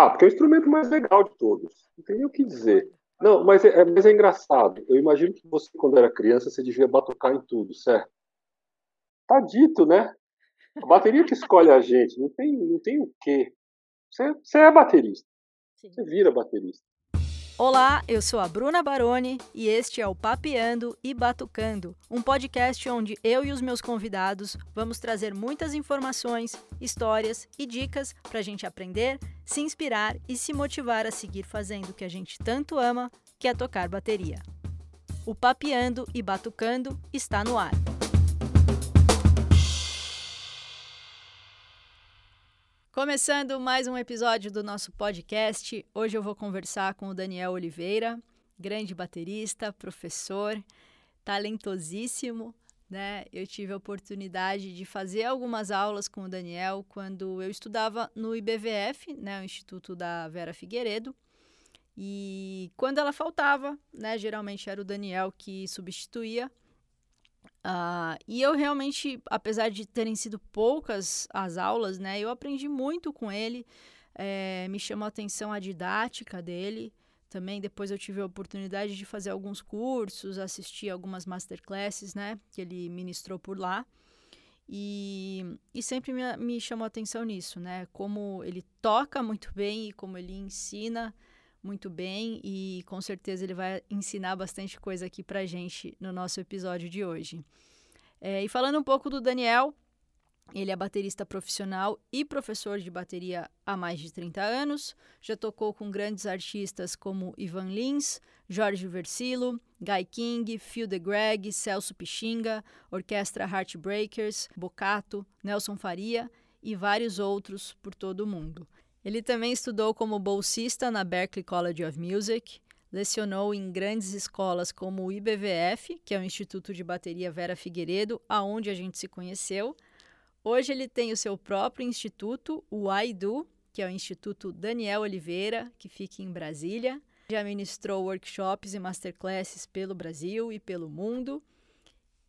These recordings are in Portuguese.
Ah, porque é o instrumento mais legal de todos. Não tem nem o que dizer. Não, mas é, é, mas é engraçado. Eu imagino que você, quando era criança, você devia batucar em tudo, certo? Tá dito, né? A bateria que escolhe a gente, não tem, não tem o quê. Você, você é baterista. Sim. Você vira baterista. Olá, eu sou a Bruna Baroni e este é o Papeando e Batucando, um podcast onde eu e os meus convidados vamos trazer muitas informações, histórias e dicas para a gente aprender, se inspirar e se motivar a seguir fazendo o que a gente tanto ama, que é tocar bateria. O Papeando e Batucando está no ar. Começando mais um episódio do nosso podcast. Hoje eu vou conversar com o Daniel Oliveira, grande baterista, professor, talentosíssimo. Né? Eu tive a oportunidade de fazer algumas aulas com o Daniel quando eu estudava no IBVF, né, o Instituto da Vera Figueiredo. E quando ela faltava, né, geralmente era o Daniel que substituía, Uh, e eu realmente, apesar de terem sido poucas as aulas, né, eu aprendi muito com ele. É, me chamou a atenção a didática dele. Também depois eu tive a oportunidade de fazer alguns cursos, assistir algumas masterclasses, né, que ele ministrou por lá. E, e sempre me, me chamou a atenção nisso, né, como ele toca muito bem e como ele ensina muito bem e com certeza ele vai ensinar bastante coisa aqui pra gente no nosso episódio de hoje. É, e falando um pouco do Daniel, ele é baterista profissional e professor de bateria há mais de 30 anos. Já tocou com grandes artistas como Ivan Lins, Jorge Versilo, Guy King, Phil DeGreg, Celso Pixinga, Orquestra Heartbreakers, Bocato, Nelson Faria e vários outros por todo o mundo. Ele também estudou como bolsista na Berklee College of Music, lecionou em grandes escolas como o IBVF, que é o Instituto de Bateria Vera Figueiredo, aonde a gente se conheceu. Hoje ele tem o seu próprio instituto, o AIDU, que é o Instituto Daniel Oliveira, que fica em Brasília. Já ministrou workshops e masterclasses pelo Brasil e pelo mundo.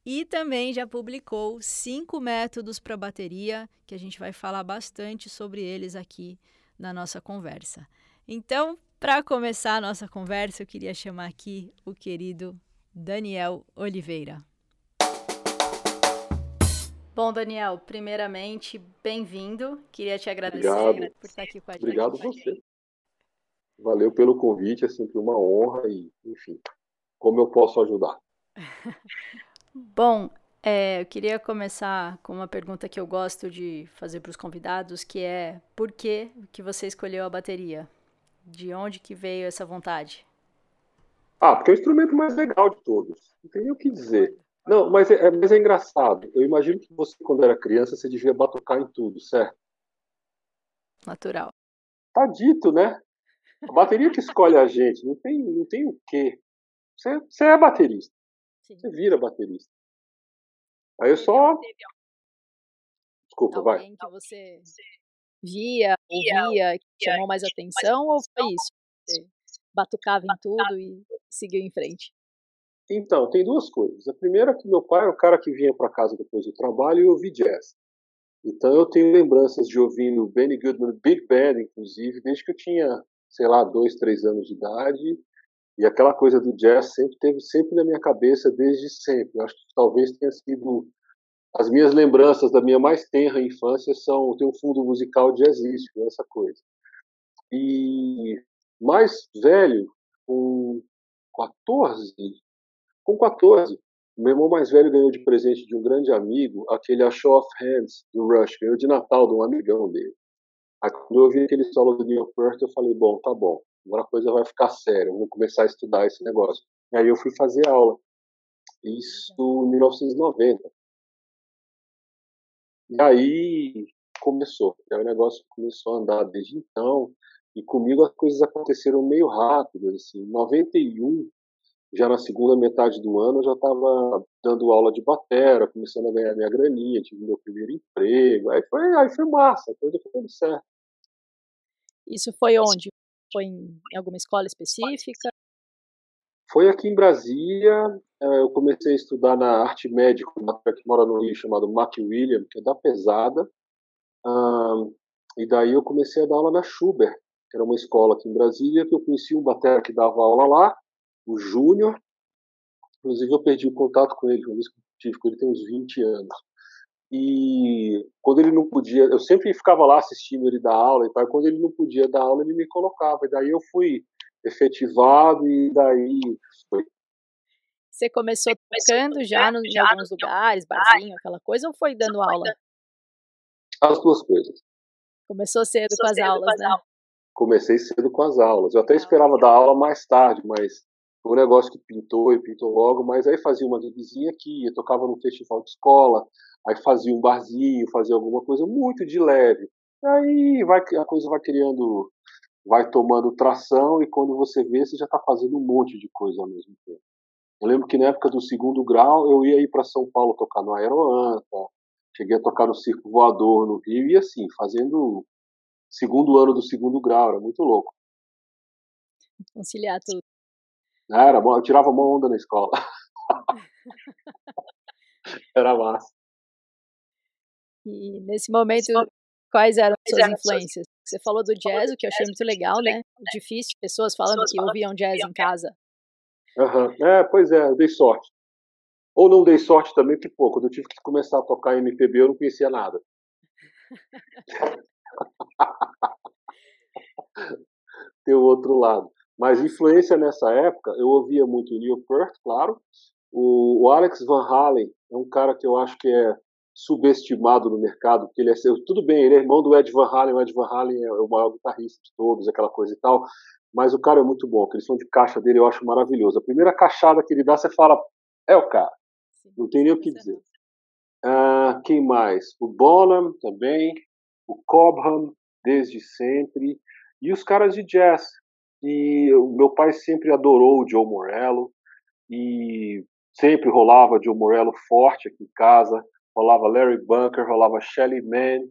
E também já publicou cinco métodos para bateria, que a gente vai falar bastante sobre eles aqui na nossa conversa. Então, para começar a nossa conversa, eu queria chamar aqui o querido Daniel Oliveira. Bom, Daniel, primeiramente, bem-vindo. Queria te agradecer Obrigado. por estar aqui com a gente. Obrigado você. Valeu pelo convite, é sempre uma honra e, enfim, como eu posso ajudar? Bom, é, eu queria começar com uma pergunta que eu gosto de fazer para os convidados, que é por que, que você escolheu a bateria? De onde que veio essa vontade? Ah, porque é o instrumento mais legal de todos. Não tem nem o que dizer. Não, mas é, é, mas é engraçado. Eu imagino que você, quando era criança, você devia batucar em tudo, certo? Natural. Tá dito, né? A bateria que escolhe a gente. Não tem, não tem o quê. Você, você é baterista. Sim. Você vira baterista. Aí eu só. Desculpa, Alguém vai. que você via, ouvia, que chamou mais atenção, ou foi isso? Você batucava em tudo e seguiu em frente? Então, tem duas coisas. A primeira é que meu pai era o cara que vinha para casa depois do trabalho e ouvia jazz. Então eu tenho lembranças de ouvindo Benny Goodman, Big Band, inclusive, desde que eu tinha, sei lá, dois, três anos de idade. E aquela coisa do jazz sempre teve sempre na minha cabeça desde sempre. Acho que talvez tenha sido as minhas lembranças da minha mais tenra infância são tem um fundo musical jazzístico, essa coisa. E mais velho, com 14, com 14, meu irmão mais velho ganhou de presente de um grande amigo aquele A Show of Hands do Rush, ganhou de Natal de um amigão dele. Aí, quando eu vi aquele solo do Neil Peart, eu falei, bom, tá bom, agora a coisa vai ficar séria, eu vou começar a estudar esse negócio. E aí eu fui fazer aula. Isso em 1990. E aí começou. Aí o negócio começou a andar desde então. E comigo as coisas aconteceram meio rápido. Assim. Em 91, já na segunda metade do ano, eu já estava dando aula de batera, começando a ganhar minha graninha, tive meu primeiro emprego. Aí foi, aí foi massa, a coisa foi tudo certo. Isso foi onde? Foi em alguma escola específica? Foi aqui em Brasília. Eh, eu comecei a estudar na arte médica, uma que mora no Rio, chamado Mac William, que é da pesada. e daí eu comecei a dar aula na Schubert, que era uma escola aqui em Brasília, que eu conheci um batera que dava aula lá, o Júnior. Inclusive, eu perdi o contato com ele, eu tive com ele tem uns 20 anos. E quando ele não podia, eu sempre ficava lá assistindo ele dar aula e tal. Quando ele não podia dar aula, ele me colocava. E daí eu fui efetivado e daí foi. Você começou tocando já no, em alguns lugares, barzinho, aquela coisa, ou foi dando aula? As duas coisas. Começou cedo com as aulas, né? Comecei cedo com as aulas. Eu até esperava dar aula mais tarde, mas foi um negócio que pintou e pintou logo. Mas aí fazia uma gigzinha aqui, eu tocava no festival de escola, aí fazia um barzinho, fazia alguma coisa muito de leve. Aí vai, a coisa vai criando, vai tomando tração e quando você vê, você já está fazendo um monte de coisa ao mesmo tempo. Eu lembro que na época do segundo grau eu ia ir para São Paulo tocar no Aeroanta, cheguei a tocar no Circo Voador no Rio e assim, fazendo segundo ano do segundo grau, era muito louco. Conciliar tudo. Era bom, eu tirava uma onda na escola. era massa. E nesse momento, quais eram as suas influências? Você falou do jazz, o que eu achei muito legal, né? Difícil, pessoas falando que ouviam jazz em casa. Uhum. É, pois é, eu dei sorte. Ou não dei sorte também, que pô, quando eu tive que começar a tocar MPB, eu não conhecia nada. Tem o outro lado. Mas influência nessa época, eu ouvia muito o Neil Peart, claro. O, o Alex Van Halen é um cara que eu acho que é subestimado no mercado, porque ele é tudo bem, ele é irmão do Ed Van Halen, o Ed Van Halen é o maior guitarrista de todos, aquela coisa e tal, mas o cara é muito bom, aquele som de caixa dele eu acho maravilhoso. A primeira caixada que ele dá, você fala, é o cara, não tem nem o que dizer. Ah, quem mais? O Bonham também, o Cobham, desde sempre, e os caras de jazz. E o meu pai sempre adorou o Joe Morello, e sempre rolava Joe Morello forte aqui em casa, rolava Larry Bunker, rolava Shelly Man,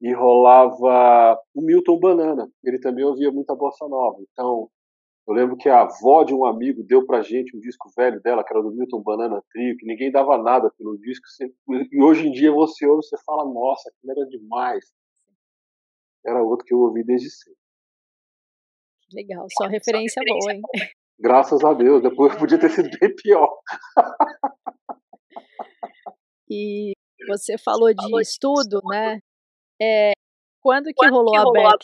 e rolava o Milton Banana. Ele também ouvia muita bossa nova. Então, eu lembro que a avó de um amigo deu pra gente um disco velho dela, que era do Milton Banana Trio, que ninguém dava nada pelo disco. E hoje em dia você ouve, você fala, nossa, aquilo era demais. Era outro que eu ouvi desde sempre. Legal, só referência, só referência boa, hein? Graças a Deus, depois é. podia ter sido bem pior. E você falou de estudo, né? É, quando que quando rolou que a BEC?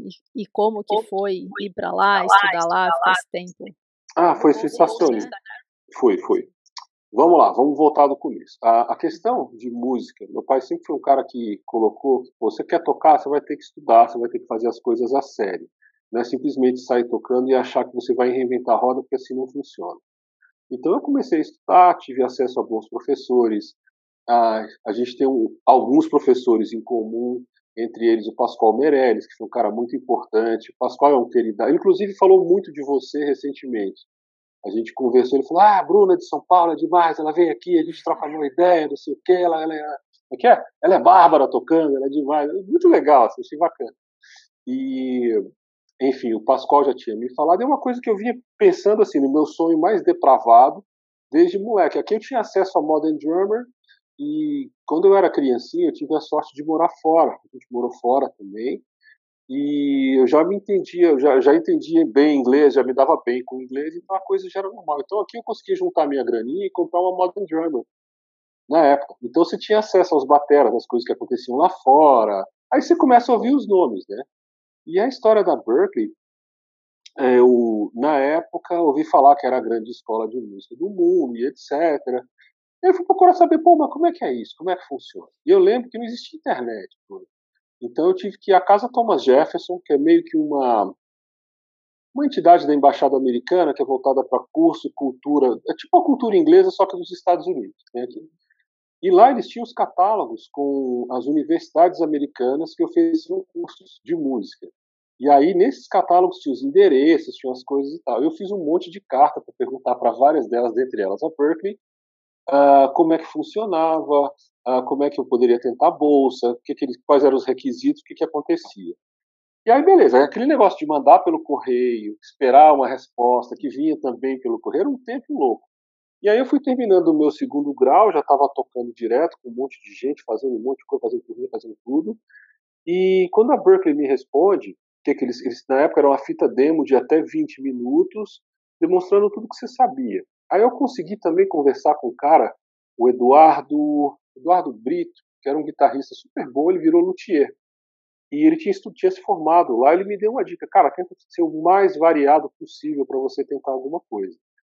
E, e, como que foi ir para lá, estudar lá, ficar esse tempo? Ah, foi sensacional. Né? Foi, foi. Vamos lá, vamos voltar do começo. A, a, questão de música, meu pai sempre foi um cara que colocou: você quer tocar, você vai ter que estudar, você vai ter que fazer as coisas a sério. Não é simplesmente sair tocando e achar que você vai reinventar a roda, porque assim não funciona. Então eu comecei a estudar, tive acesso a bons professores. A, a gente tem um, alguns professores em comum, entre eles o Pascoal Meirelles, que foi um cara muito importante. O Pascoal é um querido, ele inclusive falou muito de você recentemente. A gente conversou, ele falou: Ah, a Bruna de São Paulo é demais, ela vem aqui, a gente troca uma ideia, não sei o quê, ela, ela, é, é, é? ela é bárbara tocando, ela é demais. Muito legal, assim, achei bacana. E, enfim, o Pascoal já tinha me falado, é uma coisa que eu vinha pensando assim, no meu sonho mais depravado, desde moleque. Aqui eu tinha acesso a Modern Drummer, e quando eu era criancinha, eu tive a sorte de morar fora. A gente morou fora também. E eu já me entendia, já, já entendia bem inglês, já me dava bem com inglês, então a coisa já era normal. Então aqui eu consegui juntar minha graninha e comprar uma Modern Drummer na época. Então você tinha acesso aos bateras, as coisas que aconteciam lá fora. Aí você começa a ouvir os nomes, né? E a história da Berkeley, é, eu, na época, ouvi falar que era a grande escola de música do mundo etc. Eu fui procurar saber, pô, mas como é que é isso? Como é que funciona? E eu lembro que não existia internet. Pô. Então eu tive que ir à Casa Thomas Jefferson, que é meio que uma uma entidade da embaixada americana que é voltada para curso, cultura, é tipo a cultura inglesa só que dos Estados Unidos. Né, e lá eles tinham os catálogos com as universidades americanas que ofereciam cursos de música. E aí nesses catálogos tinha os endereços, tinha as coisas e tal. Eu fiz um monte de carta para perguntar para várias delas, dentre elas a Berkeley, uh, como é que funcionava, uh, como é que eu poderia tentar bolsa, que que quais eram os requisitos, o que, que acontecia. E aí, beleza, aquele negócio de mandar pelo correio, esperar uma resposta, que vinha também pelo correio, era um tempo louco. E aí eu fui terminando o meu segundo grau, já estava tocando direto com um monte de gente, fazendo um monte de coisa, fazendo correio, fazendo tudo. E quando a Berkeley me responde, que, que eles, eles, na época era uma fita demo de até 20 minutos, demonstrando tudo que você sabia. Aí eu consegui também conversar com o cara, o Eduardo, Eduardo Brito, que era um guitarrista super bom, ele virou luthier. E ele tinha, tinha se formado lá, ele me deu uma dica, cara, tenta ser o mais variado possível para você tentar alguma coisa.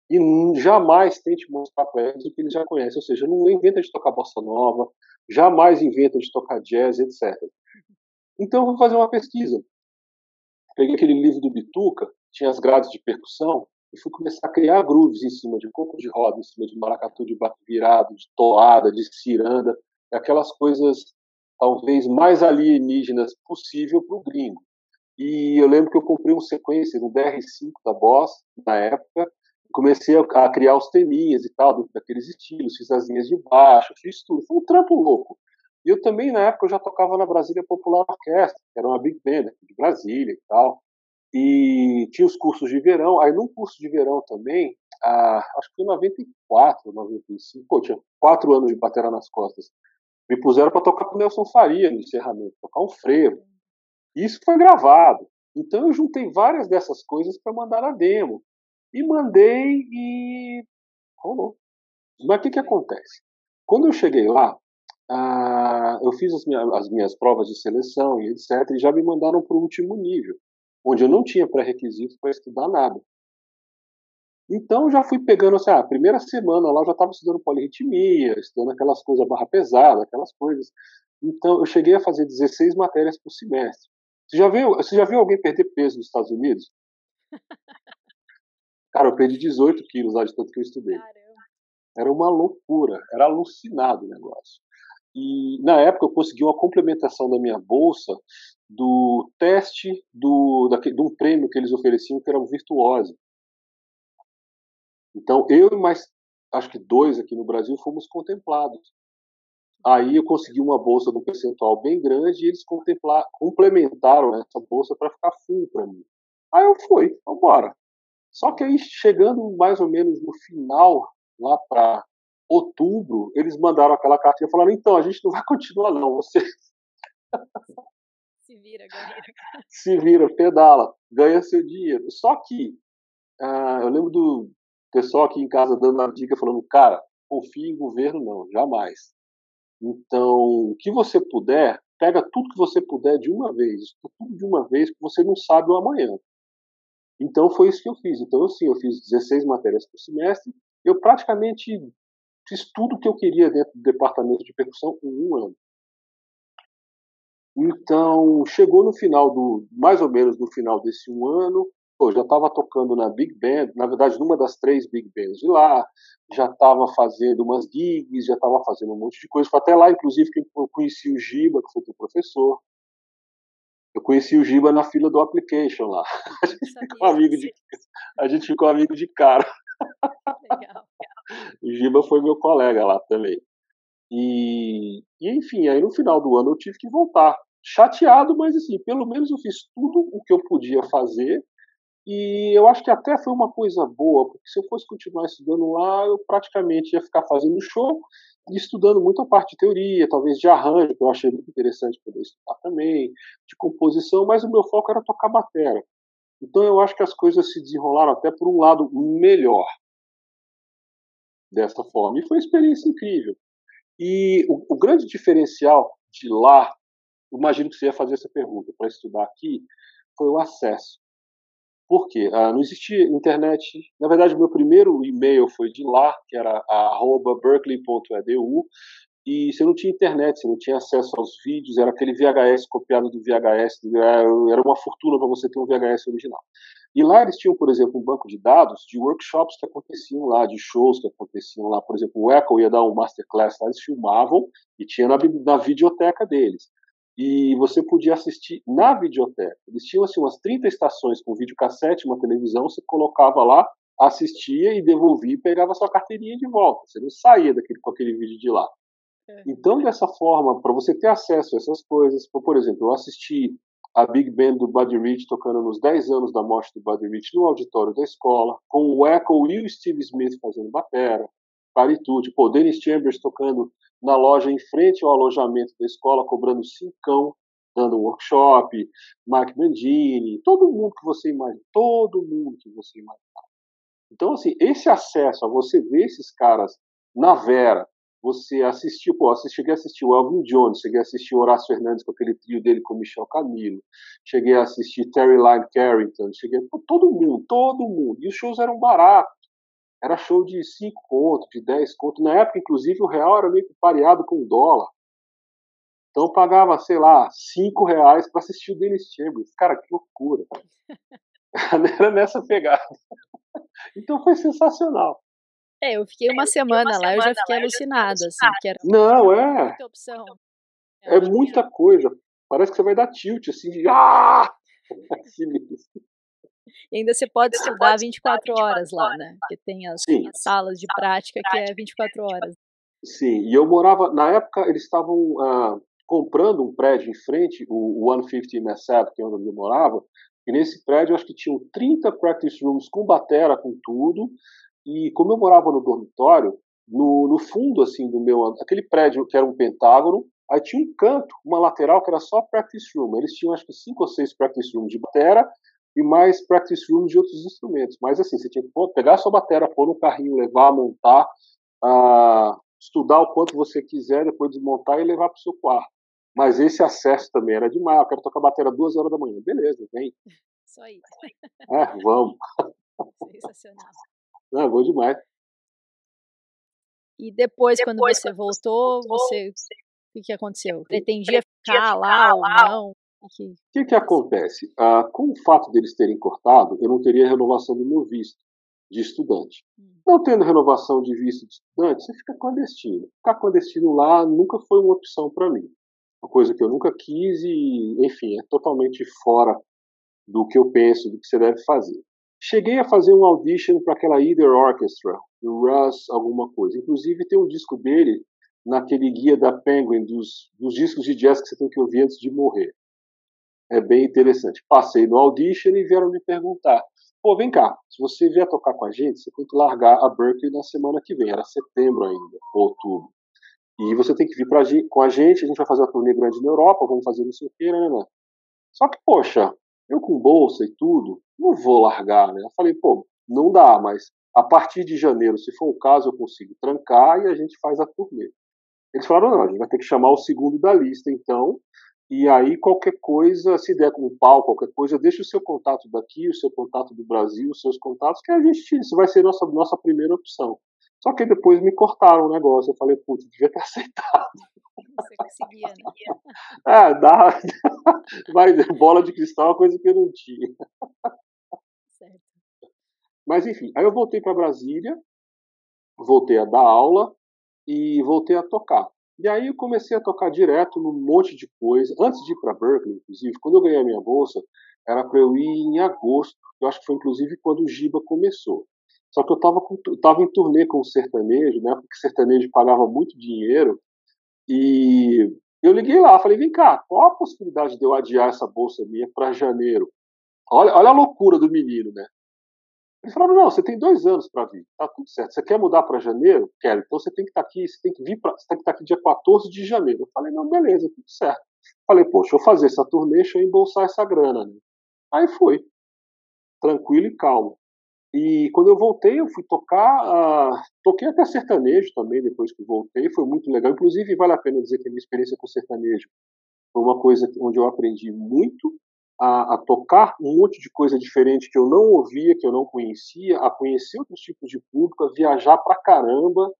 E jamais tente mostrar para eles o que eles já conhecem, ou seja, não inventa de tocar bossa nova, jamais inventa de tocar jazz, etc. Então eu vou fazer uma pesquisa. Peguei aquele livro do Bituca, tinha as grades de percussão, e fui começar a criar grooves em cima de coco de roda, em cima de maracatu de bato virado, de toada, de ciranda, aquelas coisas talvez mais alienígenas possível para o gringo. E eu lembro que eu comprei um sequencer, um DR5 da Boss, na época, comecei a criar os teminhas e tal, daqueles estilos, fiz as linhas de baixo, fiz tudo. Foi um trampo louco. E eu também, na época, eu já tocava na Brasília Popular Orquestra, que era uma big band de Brasília e tal. E tinha os cursos de verão. Aí, num curso de verão também, ah, acho que foi 94, 95, pô, tinha quatro anos de batera nas costas. Me puseram para tocar com o Nelson Faria no encerramento, tocar um frevo. Isso foi gravado. Então, eu juntei várias dessas coisas para mandar na demo. E mandei e rolou. Mas o que, que acontece? Quando eu cheguei lá, ah, eu fiz as minhas, as minhas, provas de seleção e etc. E já me mandaram para o último nível, onde eu não tinha pré-requisito para estudar nada. Então já fui pegando assim, ah, a primeira semana lá eu já estava estudando polirritmia, estudando aquelas coisas barra pesada, aquelas coisas. Então eu cheguei a fazer 16 matérias por semestre. Você já viu, você já viu alguém perder peso nos Estados Unidos? Cara, eu perdi 18 quilos lá de tanto que eu estudei. Era uma loucura, era alucinado o negócio. E na época eu consegui uma complementação da minha bolsa do teste do, daquele, de um prêmio que eles ofereciam, que era o Virtuose. Então eu e mais, acho que dois aqui no Brasil, fomos contemplados. Aí eu consegui uma bolsa de um percentual bem grande e eles complementaram essa bolsa para ficar full para mim. Aí eu fui, embora. Só que aí, chegando mais ou menos no final, lá para outubro, eles mandaram aquela cartinha falando: então, a gente não vai continuar, não. Você. Se vira, galera. Se vira, pedala, ganha seu dinheiro. Só que uh, eu lembro do pessoal aqui em casa dando a dica, falando: cara, confie em governo, não, jamais. Então, o que você puder, pega tudo que você puder de uma vez, tudo de uma vez, porque você não sabe o amanhã. Então foi isso que eu fiz. Então, assim, eu fiz 16 matérias por semestre. Eu praticamente fiz tudo o que eu queria dentro do departamento de percussão em um ano. Então, chegou no final do, mais ou menos no final desse um ano, pô, já estava tocando na Big Band, na verdade, numa das três Big Bands de lá, já estava fazendo umas gigs, já estava fazendo um monte de coisa. Foi até lá, inclusive, que eu conheci o Giba, que foi teu professor. Eu conheci o Giba na fila do application lá. A gente ficou amigo de, a gente ficou amigo de cara. Legal. O Giba foi meu colega lá também. E, e, enfim, aí no final do ano eu tive que voltar. Chateado, mas assim, pelo menos eu fiz tudo o que eu podia fazer. E eu acho que até foi uma coisa boa, porque se eu fosse continuar estudando lá, eu praticamente ia ficar fazendo show e estudando muito a parte de teoria, talvez de arranjo, que eu achei muito interessante poder estudar também, de composição, mas o meu foco era tocar bateria. Então eu acho que as coisas se desenrolaram até por um lado melhor dessa forma. E foi uma experiência incrível. E o, o grande diferencial de lá, imagino que você ia fazer essa pergunta para estudar aqui, foi o acesso. Por quê? Ah, não existia internet. Na verdade, meu primeiro e-mail foi de lá, que era berkeley.edu, e você não tinha internet, você não tinha acesso aos vídeos, era aquele VHS copiado do VHS, era uma fortuna para você ter um VHS original. E lá eles tinham, por exemplo, um banco de dados de workshops que aconteciam lá, de shows que aconteciam lá. Por exemplo, o Echo ia dar um masterclass lá, eles filmavam e tinha na, na videoteca deles. E você podia assistir na videoteca. Eles tinham assim, umas 30 estações com videocassete, uma televisão, você colocava lá, assistia e devolvia e pegava sua carteirinha de volta. Você não saía daquele, com aquele vídeo de lá. É. Então, dessa forma, para você ter acesso a essas coisas, por exemplo, eu assisti a Big Band do Buddy Rich tocando nos 10 anos da morte do Buddy Rich no auditório da escola, com o Echo e o Steve Smith fazendo batera, paritude, pô, Dennis Chambers tocando na loja em frente ao alojamento da escola, cobrando cincão, dando workshop, Mike Mangini, todo mundo que você imagina, todo mundo que você imagina. Então, assim, esse acesso a você ver esses caras na Vera, você assistiu, pô, assisti, cheguei a assistir o Elvin Jones, cheguei a assistir o Horácio Fernandes com aquele trio dele com o Michel Camilo, cheguei a assistir Terry Lyne Carrington, cheguei a, todo mundo, todo mundo. E os shows eram baratos. Era show de 5 conto, de 10 conto. Na época, inclusive, o real era meio que pareado com o dólar. Então pagava, sei lá, 5 reais para assistir o Dennis Chambers. Cara, que loucura. Era nessa pegada. Então foi sensacional. É, eu fiquei uma, semana, uma lá, eu já fiquei alucinada, assim, que era Não, é. muita opção. É, é muita coisa. Parece que você vai dar tilt, assim, de ah! assim E ainda você pode você estudar pode 24 horas lá, né? Porque tem as, as salas de prática que é 24 horas. Sim, e eu morava, na época eles estavam ah, comprando um prédio em frente, o 150 Messab, que é onde eu morava, e nesse prédio eu acho que tinham 30 practice rooms com batera, com tudo, e como eu morava no dormitório, no, no fundo assim do meu, aquele prédio que era um pentágono, aí tinha um canto, uma lateral que era só practice room. Eles tinham acho que cinco ou seis practice rooms de batera e mais practice rooms de outros instrumentos. Mas assim, você tinha que pegar a sua batera, pôr no carrinho, levar, montar, uh, estudar o quanto você quiser, depois desmontar e levar para o seu quarto. Mas esse acesso também era demais. Eu quero tocar bateria duas horas da manhã. Beleza, vem. Só isso. É, vamos. Sensacional. Não, vou demais. E depois, depois quando você voltou, você. O que, que aconteceu? Pretendia ficar lá ou não? O que... que, que acontece? Ah, com o fato deles terem cortado, eu não teria renovação do meu visto de estudante. Hum. Não tendo renovação de visto de estudante, você fica clandestino. Ficar clandestino lá nunca foi uma opção para mim uma coisa que eu nunca quis e, enfim, é totalmente fora do que eu penso, do que você deve fazer. Cheguei a fazer um audition para aquela Either Orchestra, do Russ alguma coisa. Inclusive tem um disco dele naquele guia da Penguin dos, dos discos de jazz que você tem que ouvir antes de morrer. É bem interessante. Passei no audition e vieram me perguntar: pô, vem cá, se você vier tocar com a gente, você tem que largar a Berkeley na semana que vem. Era setembro ainda, outubro. E você tem que vir pra, com a gente, a gente vai fazer uma turnê grande na Europa, vamos fazer não sei o que, né, né? Só que, poxa, eu com bolsa e tudo, não vou largar, né? Eu falei, pô, não dá, mas a partir de janeiro, se for o caso, eu consigo trancar e a gente faz a turnê. Eles falaram, não, a gente vai ter que chamar o segundo da lista, então, e aí qualquer coisa, se der com um pau, qualquer coisa, deixa o seu contato daqui, o seu contato do Brasil, os seus contatos, que a gente, isso vai ser nossa nossa primeira opção. Só que depois me cortaram o negócio. Eu falei, putz, devia ter aceitado. Você conseguia, né? Ah, dá. Vai, bola de cristal é uma coisa que eu não tinha. Certo. Mas enfim, aí eu voltei para Brasília, voltei a dar aula e voltei a tocar. E aí eu comecei a tocar direto num monte de coisa. Antes de ir para Berkeley, inclusive, quando eu ganhei a minha bolsa, era para eu ir em agosto. Eu acho que foi inclusive quando o Giba começou. Só que eu estava tava em turnê com o sertanejo, né? Porque sertanejo pagava muito dinheiro. E eu liguei lá, falei: vem cá, qual a possibilidade de eu adiar essa bolsa minha para janeiro? Olha, olha a loucura do menino, né? Eles falaram: não, você tem dois anos para vir, tá tudo certo. Você quer mudar para janeiro? Quero. Então você tem que estar tá aqui, você tem que vir pra, você tem que estar tá aqui dia 14 de janeiro. Eu falei: não, beleza, tudo certo. Falei: poxa, eu fazer essa turnê, deixa eu embolsar essa grana. Né? Aí fui, tranquilo e calmo. E quando eu voltei, eu fui tocar, uh, toquei até sertanejo também depois que voltei, foi muito legal. Inclusive, vale a pena dizer que a minha experiência com sertanejo foi uma coisa onde eu aprendi muito a, a, tocar um monte de coisa diferente que eu não ouvia, que eu não conhecia, a conhecer outros tipos de público, a viajar pra caramba,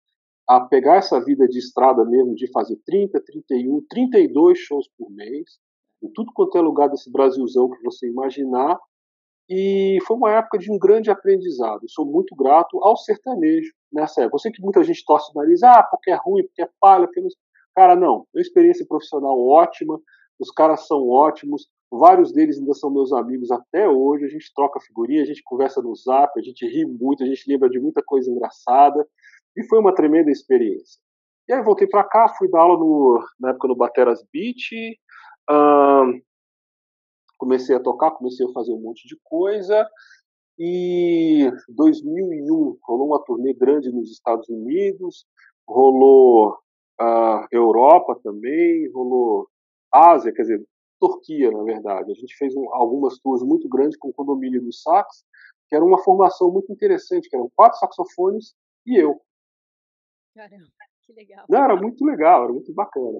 a pegar essa vida de estrada mesmo, de fazer 30, 31, 32 shows por mês, em tudo quanto é lugar desse Brasilzão que você imaginar, e foi uma época de um grande aprendizado. Sou muito grato ao sertanejo nessa época. Eu sei que muita gente torce o nariz, ah, porque é ruim, porque é palha, porque não... Cara, não. Uma experiência profissional ótima, os caras são ótimos, vários deles ainda são meus amigos até hoje. A gente troca figurinha, a gente conversa no zap, a gente ri muito, a gente lembra de muita coisa engraçada. E foi uma tremenda experiência. E aí voltei para cá, fui dar aula no, na época no Bateras Beach, comecei a tocar, comecei a fazer um monte de coisa. E 2001 rolou uma turnê grande nos Estados Unidos, rolou a uh, Europa também, rolou Ásia, quer dizer, Turquia, na verdade. A gente fez um, algumas tours muito grandes com o condomínio do sax, que era uma formação muito interessante, que eram quatro saxofones e eu. Caramba, que legal. Não, era muito legal, era muito bacana.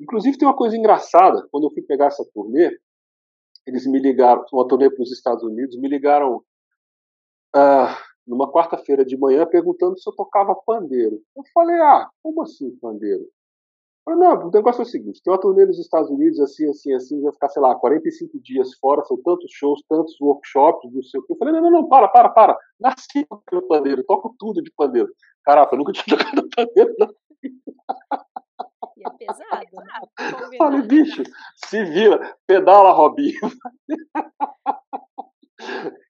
Inclusive tem uma coisa engraçada, quando eu fui pegar essa turnê, eles me ligaram, uma turnê para os Estados Unidos, me ligaram uh, numa quarta-feira de manhã perguntando se eu tocava pandeiro. Eu falei, ah, como assim pandeiro? Eu falei, não, o negócio é o seguinte, tem uma turnê nos Estados Unidos, assim, assim, assim, vai ficar, sei lá, 45 dias fora, são tantos shows, tantos workshops, não sei o que. Eu falei, não, não, não, para, para, para, nasci pelo pandeiro, toco tudo de pandeiro. Caraca, eu nunca tinha tocado pandeiro, não. E é pesado, né? Falei, bicho, se vira, pedala, Robinho.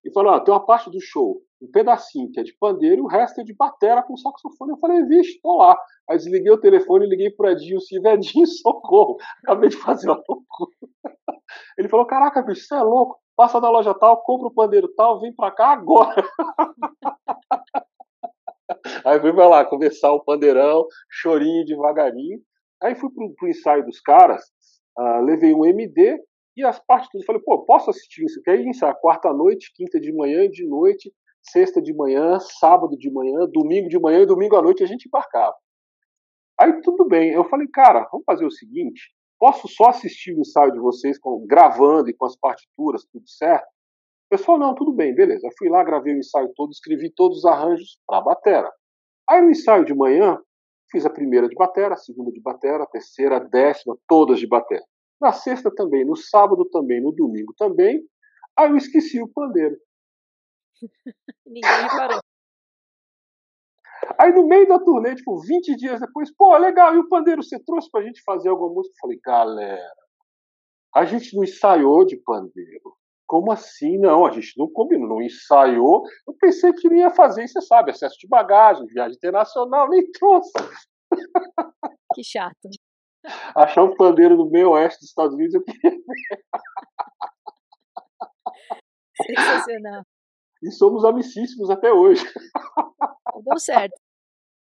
E falou, ah, tem uma parte do show, um pedacinho que é de pandeiro e o resto é de batera com saxofone. Eu falei, vixe, tô lá. Aí desliguei o telefone, liguei pro Edinho, se Edinho, socorro, acabei de fazer uma loucura. Ele falou, caraca, bicho, você é louco, passa na loja tal, compra o pandeiro tal, vem pra cá agora. Aí fui pra lá, conversar o pandeirão, chorinho devagarinho. Aí fui pro, pro ensaio dos caras, uh, levei um MD e as partes tudo. Falei, pô, posso assistir isso? Que aí ensaio quarta-noite, quinta de manhã de noite, sexta de manhã, sábado de manhã, domingo de manhã e domingo à noite a gente embarcava. Aí tudo bem. Eu falei, cara, vamos fazer o seguinte: posso só assistir o ensaio de vocês com, gravando e com as partituras, tudo certo? O pessoal, não, tudo bem, beleza. Eu fui lá, gravei o ensaio todo, escrevi todos os arranjos para a batera. Aí no ensaio de manhã, fiz a primeira de batera, a segunda de batera, a terceira, a décima, todas de batera. Na sexta também, no sábado também, no domingo também. Aí eu esqueci o pandeiro. Ninguém reparou. Aí no meio da turnê, tipo, 20 dias depois, pô, legal, e o pandeiro você trouxe pra gente fazer alguma música? Eu falei, galera, a gente não ensaiou de pandeiro. Como assim? Não, a gente não combinou, não ensaiou. Eu pensei que ia fazer, você sabe, excesso de bagagem, viagem internacional, nem trouxe. Que chato. Achar um pandeiro no meio oeste dos Estados Unidos, eu queria ver. Sensacional. E somos amicíssimos até hoje. Deu certo.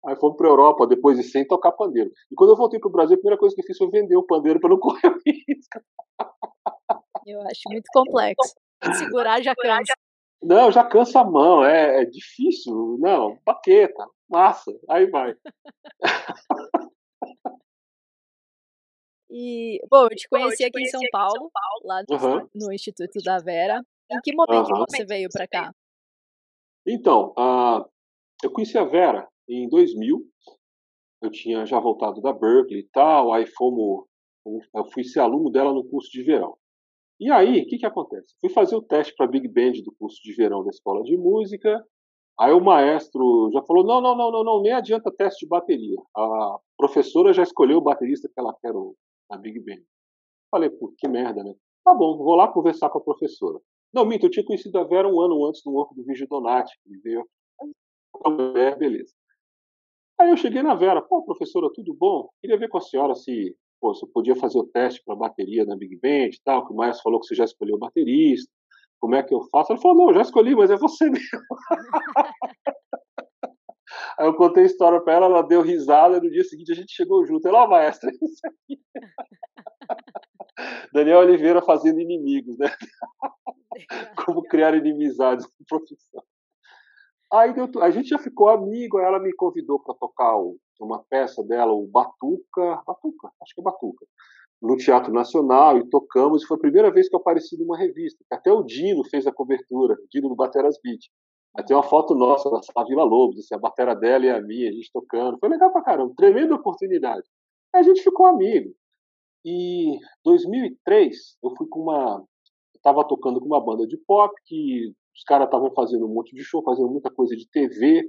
Aí fomos para a Europa depois de sem tocar pandeiro. E quando eu voltei para o Brasil, a primeira coisa que eu fiz foi vender o pandeiro para não correr risco. Eu acho muito complexo. Segurar já cansa. Não, já cansa a mão, é, é difícil. Não, baqueta, massa, aí vai. E, bom, eu te conheci, aqui, em São, aqui Paulo, São Paulo, lá no, uhum. no, Instituto da Vera. Em que momento uhum. você veio para cá? Então, uh, eu conheci a Vera em 2000. Eu tinha já voltado da Berkeley e tal, aí fomos, eu fui ser aluno dela no curso de verão. E aí, o que, que acontece? Fui fazer o teste para Big Band do curso de verão da escola de música. Aí o maestro já falou: não, não, não, não, não nem adianta teste de bateria. A professora já escolheu o baterista que ela quer na Big Bang. Falei, pô, que merda, né? Tá bom, vou lá conversar com a professora. Não, Mito, eu tinha conhecido a Vera um ano antes do work do Vigio Donati, que veio É, beleza. Aí eu cheguei na Vera, pô, professora, tudo bom? Queria ver com a senhora se, pô, eu podia fazer o teste para bateria na Big Band e tal, que o Maestro falou que você já escolheu o baterista. Como é que eu faço? Ela falou, não, já escolhi, mas é você mesmo. Aí eu contei a história para ela, ela deu risada, e no dia seguinte a gente chegou junto. Ela, maestra, é isso aqui. Daniel Oliveira fazendo inimigos, né? Como criar inimizades na profissão. Aí a gente já ficou amigo, ela me convidou para tocar uma peça dela, o Batuca, Batuca, acho que é Batuca, no Teatro Nacional, e tocamos, e foi a primeira vez que eu apareci numa revista, até o Dino fez a cobertura, o Dino do Bateras Beat. Aí tem uma foto nossa sala Vila Lobos, assim, a bateria dela e a minha, a gente tocando. Foi legal pra caramba, tremenda oportunidade. Aí a gente ficou amigo. E 2003, eu fui com uma. Eu tava tocando com uma banda de pop, que os caras estavam fazendo um monte de show, fazendo muita coisa de TV,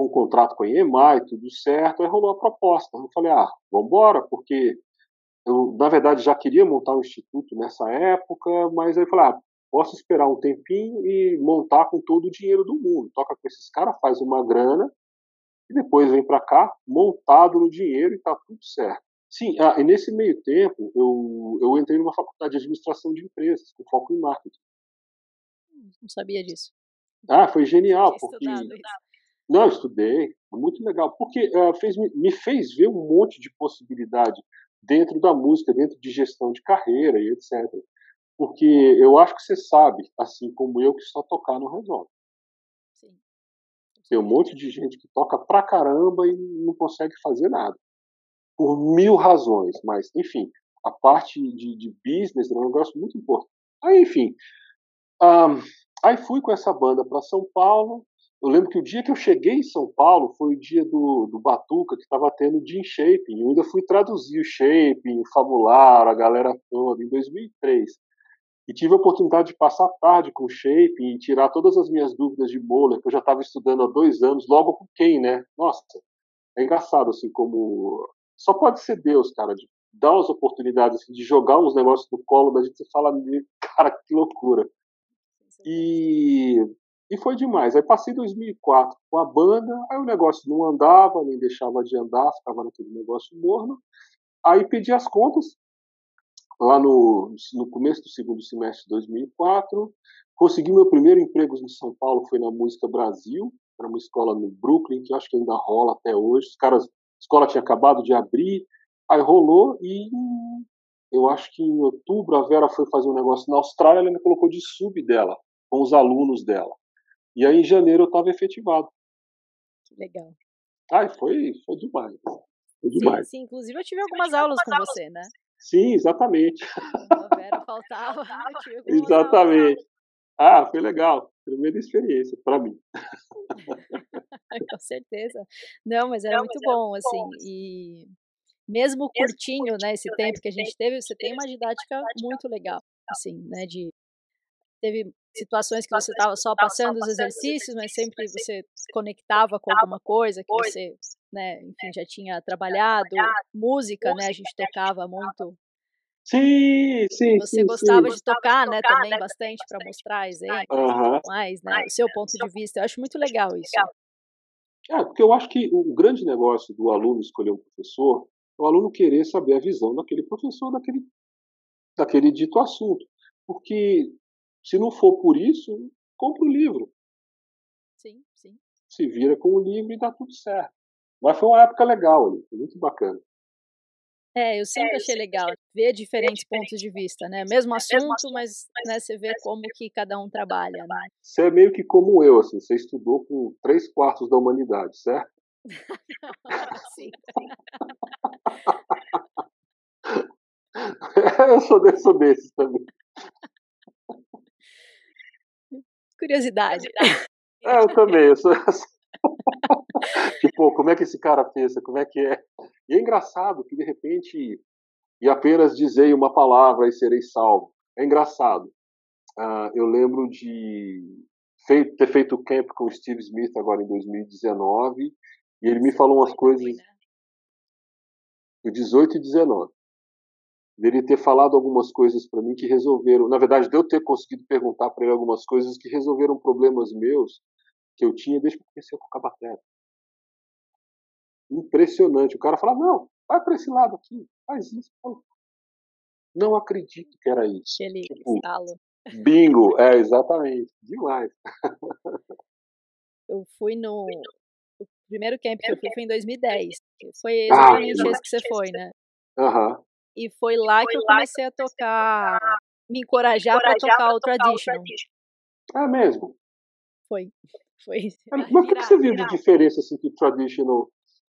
com um contrato com a EMI, tudo certo. Aí rolou a proposta. Eu falei, ah, vambora, porque eu, na verdade, já queria montar um instituto nessa época, mas aí eu falei, ah, posso esperar um tempinho e montar com todo o dinheiro do mundo. Toca com esses caras, faz uma grana e depois vem para cá montado no dinheiro e tá tudo certo. Sim, ah, e nesse meio tempo eu, eu entrei numa faculdade de administração de empresas com foco em marketing. Não sabia disso. Ah, foi genial porque não estudei, muito legal porque uh, fez me fez ver um monte de possibilidade dentro da música, dentro de gestão de carreira e etc. Porque eu acho que você sabe, assim como eu, que só tocar não resolve. Sim. Tem um monte de gente que toca pra caramba e não consegue fazer nada. Por mil razões, mas, enfim, a parte de, de business é um negócio muito importante. Aí, enfim, um, aí fui com essa banda para São Paulo, eu lembro que o dia que eu cheguei em São Paulo foi o dia do, do Batuca, que estava tendo Jim Shaping. Eu ainda fui traduzir o Shaping, o Fabular, a galera toda, em 2003. E tive a oportunidade de passar tarde com o Shaping e tirar todas as minhas dúvidas de Moller, que eu já estava estudando há dois anos, logo com quem, né? Nossa, é engraçado, assim, como. Só pode ser Deus, cara, de dar umas oportunidades, assim, de jogar uns negócios no colo da gente e fala, cara, que loucura. E e foi demais. Aí passei 2004 com a banda, aí o negócio não andava, nem deixava de andar, ficava naquele negócio morno. Aí pedi as contas, lá no, no começo do segundo semestre de 2004. Consegui meu primeiro emprego em São Paulo, foi na Música Brasil, era uma escola no Brooklyn, que acho que ainda rola até hoje. Os caras, a escola tinha acabado de abrir, aí rolou e eu acho que em outubro a Vera foi fazer um negócio na Austrália, ela me colocou de sub dela, com os alunos dela. E aí, em janeiro, eu estava efetivado. Que legal. Ai, foi, foi demais. Foi demais. Sim, sim, inclusive eu tive algumas aulas com você, né? Sim, exatamente. A Vera faltava. exatamente. Ah, foi legal. Primeira experiência para mim. com certeza. Não, mas era Não, muito mas bom, assim. Bom. E mesmo curtinho, né, esse tempo que a gente teve, você tem uma didática muito legal, assim, né, de teve situações que você estava só passando os exercícios, mas sempre você conectava com alguma coisa que você, né, enfim, já tinha trabalhado, música, né, a gente tocava muito. Sim, sim, Você sim, gostava sim. de tocar, né, também bastante para mostrar exemplos, uhum. mais, né, o seu ponto de vista. Eu acho muito legal isso. É, porque eu acho que o grande negócio do aluno escolher um professor é o aluno querer saber a visão daquele professor, daquele, daquele dito assunto. Porque se não for por isso, compra o livro. Sim, sim. Se vira com o livro e dá tudo certo. Mas foi uma época legal ali, foi muito bacana. É, eu sempre é, achei legal ver diferentes pontos de vista, né? Mesmo assunto, mas né, você vê como que cada um trabalha, né? Você é meio que como eu, assim, você estudou com três quartos da humanidade, certo? Sim. eu sou, desse, sou desses também. Curiosidade. É, eu também. Eu sou... tipo, como é que esse cara pensa? Como é que é? E é engraçado que, de repente, e apenas dizei uma palavra e serei salvo. É engraçado. Uh, eu lembro de feito, ter feito o camp com o Steve Smith agora em 2019 e ele me falou umas coisas. Né? 18 e 19 dele ter falado algumas coisas para mim que resolveram, na verdade, de eu ter conseguido perguntar para ele algumas coisas que resolveram problemas meus que eu tinha desde que eu comecei a tocar bateria. Impressionante. O cara fala: não, vai para esse lado aqui, faz isso. Não acredito que era isso. Aquele tipo, Bingo, é, exatamente. Demais. Eu fui no. O primeiro camp que eu fui foi em 2010. Foi exatamente ah, esse que você foi, né? Aham. E foi lá que eu comecei a tocar, me encorajar para tocar o traditional. Ah, mesmo? Foi. Foi. Mas o que, você viu de diferença assim, que o traditional.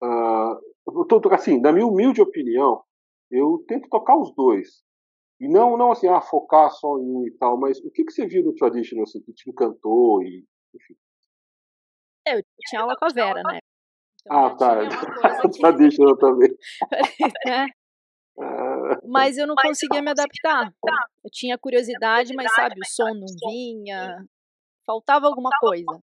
Uh, tô, assim, na minha humilde opinião, eu tento tocar os dois. E não, não assim, ah, focar só em um e tal, mas o que, que você viu no traditional assim, que te encantou e enfim? É, eu tinha aula com a Vera, né? Então, ah, tá. Que... traditional também. né? Mas eu não conseguia me adaptar. Eu tinha curiosidade, mas sabe, o som não vinha, faltava alguma coisa.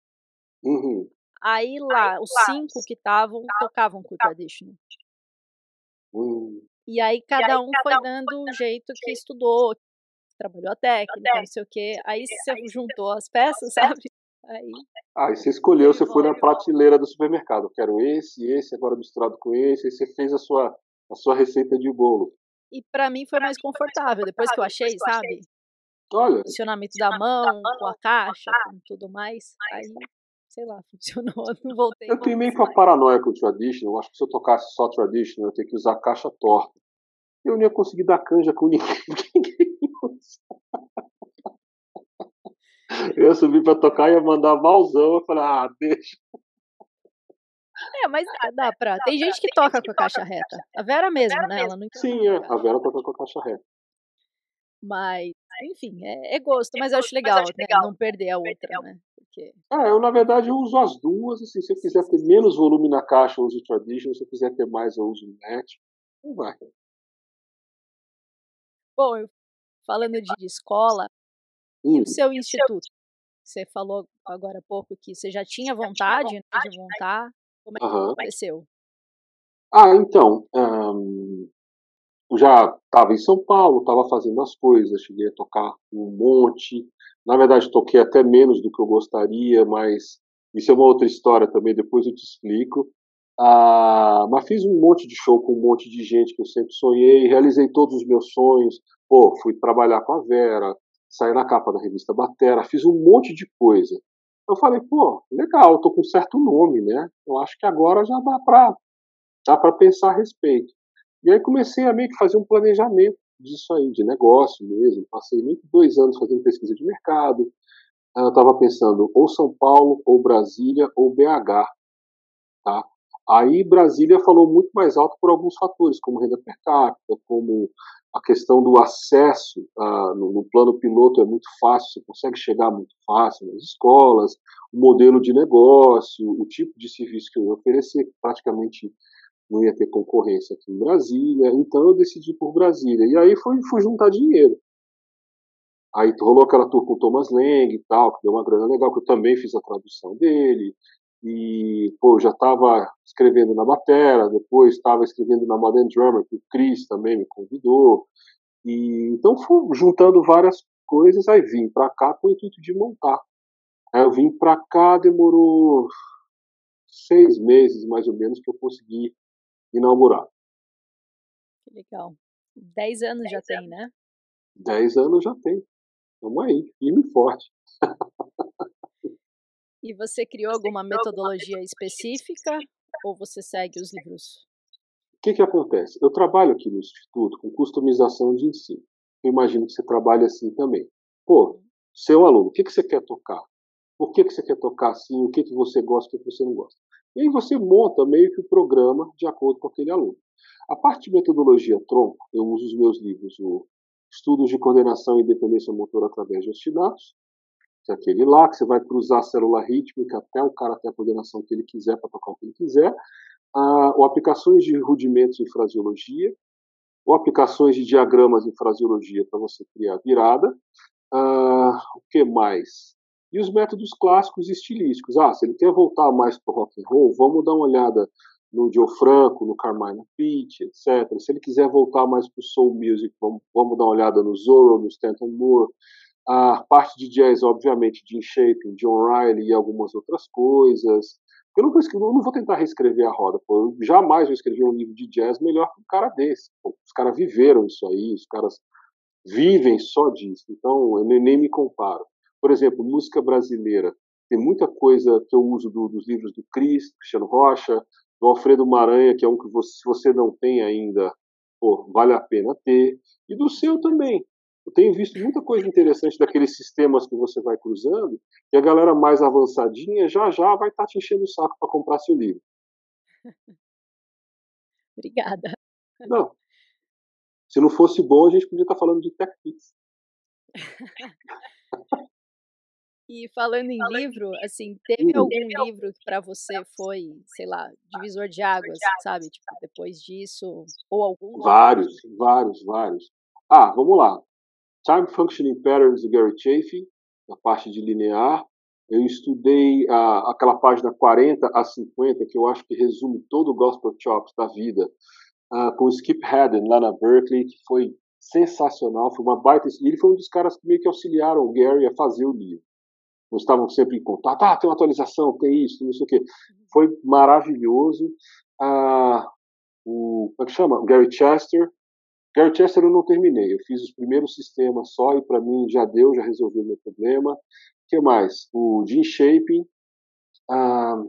Uhum. Aí lá, os cinco que estavam tocavam com o traditional. Uhum. E aí cada um foi dando o jeito que estudou, trabalhou a técnica, não sei o quê. Aí você juntou as peças, sabe? Aí, aí você escolheu, você foi na prateleira do supermercado. Quero esse, esse, agora misturado com esse. Aí você fez a sua a sua receita de bolo. E para mim foi mais confortável, depois que eu achei, sabe? Olha. Funcionamento da mão, com a caixa, com tudo mais. Aí, sei lá, funcionou, não voltei. Eu tenho meio com a paranoia com o traditional. Eu acho que se eu tocasse só traditional, eu teria que usar a caixa torta. Eu não ia conseguir dar canja com ninguém. eu ia subir para tocar e ia mandar malzão. Eu falei, ah, deixa. É, mas dá pra. Tem gente que toca com a caixa reta. A Vera mesmo, né? Ela não Sim, é. A Vera toca com a caixa reta. Mas, enfim, é, é gosto, mas eu acho legal, né? não perder a outra, né? Porque... É, eu na verdade eu uso as duas, assim, se eu quiser ter menos volume na caixa, eu uso o Tradition, se eu quiser ter mais, eu uso o Net. Não vai. Bom, falando de escola, hum. e o seu instituto? Você falou agora há pouco que você já tinha vontade, né, de montar. Como é que uhum. aconteceu? Ah, então, um, já estava em São Paulo, estava fazendo as coisas, cheguei a tocar um monte. Na verdade, toquei até menos do que eu gostaria, mas isso é uma outra história também, depois eu te explico. Ah, mas fiz um monte de show com um monte de gente que eu sempre sonhei, realizei todos os meus sonhos. Pô, fui trabalhar com a Vera, saí na capa da revista Batera, fiz um monte de coisa. Eu falei, pô, legal, tô com um certo nome, né? Eu acho que agora já dá para dá para pensar a respeito. E aí comecei a meio que fazer um planejamento disso aí, de negócio mesmo. Passei que dois anos fazendo pesquisa de mercado. Eu estava pensando ou São Paulo, ou Brasília, ou BH. Tá? Aí Brasília falou muito mais alto por alguns fatores, como renda per capita, como a questão do acesso uh, no, no, plano piloto é muito fácil, você consegue chegar muito fácil nas escolas, o modelo de negócio, o tipo de serviço que eu ia oferecer, praticamente não ia ter concorrência aqui em Brasília, então eu decidi por Brasília. E aí fui, fui juntar dinheiro. Aí rolou aquela tour com o Thomas Lang e tal, que deu uma grana legal, que eu também fiz a tradução dele. E, pô, já estava escrevendo na Batera, depois estava escrevendo na Modern Drummer, que o Chris também me convidou. E, então fui juntando várias coisas, aí vim para cá com o intuito de montar. Aí eu vim para cá, demorou seis meses mais ou menos que eu consegui inaugurar. Que legal. Dez anos Dez já anos. tem, né? Dez anos já tem. Vamos aí, firme e forte. e você criou alguma metodologia específica ou você segue os livros? O que, que acontece? Eu trabalho aqui no Instituto com customização de ensino. Eu imagino que você trabalha assim também. Pô, seu aluno, o que, que você quer tocar? Por que, que você quer tocar assim? O que, que você gosta, o que, que você não gosta? E aí você monta meio que o programa de acordo com aquele aluno. A parte de metodologia tronco, eu uso os meus livros, o Estudos de Coordenação e Independência Motora através de ostinatos, é aquele lá, que você vai cruzar a célula rítmica até o cara ter a coordenação que ele quiser para tocar o que ele quiser, ah, ou aplicações de rudimentos em fraseologia, ou aplicações de diagramas em fraseologia para você criar virada. Ah, o que mais? e os métodos clássicos estilísticos. Ah, se ele quer voltar mais para o rock and roll, vamos dar uma olhada no Joe Franco, no Carmine Pitt, etc. Se ele quiser voltar mais para o soul music, vamos, vamos dar uma olhada no Zorro, no Stanton Moore. A parte de jazz, obviamente, Jim Shaping, John Riley e algumas outras coisas. Eu não, eu não vou tentar reescrever a roda. Pô. Eu jamais vou escrever um livro de jazz melhor que um cara desse. Pô. Os caras viveram isso aí, os caras vivem só disso. Então, eu nem, nem me comparo. Por exemplo, música brasileira. Tem muita coisa que eu uso do, dos livros do Cris, Cristiano Rocha, do Alfredo Maranha, que é um que você, se você não tem ainda, pô, vale a pena ter. E do seu também. Eu tenho visto muita coisa interessante daqueles sistemas que você vai cruzando, e a galera mais avançadinha já já vai estar tá te enchendo o saco para comprar seu livro. Obrigada. Não. Se não fosse bom, a gente podia estar tá falando de TechPix. E falando em livro, assim, teve algum livro que para você foi, sei lá, divisor de águas, sabe? Tipo, depois disso, ou algum? Vários, vários, vários. Ah, vamos lá. Time Functioning Patterns de Gary Chaffee, a parte de linear. Eu estudei a, aquela página 40 a 50, que eu acho que resume todo o Gospel Chops da vida, uh, com o Skip Haddon lá na Berkeley, que foi sensacional, foi uma baita. E ele foi um dos caras que meio que auxiliaram o Gary a fazer o livro não estavam sempre em contato. Ah, tem uma atualização, tem isso, não sei o quê. Foi maravilhoso. Ah, o, como é que chama? Gary Chester. Gary Chester eu não terminei. Eu fiz os primeiros sistemas só e para mim já deu, já resolveu o meu problema. O que mais? O Gene Shaping. Ah,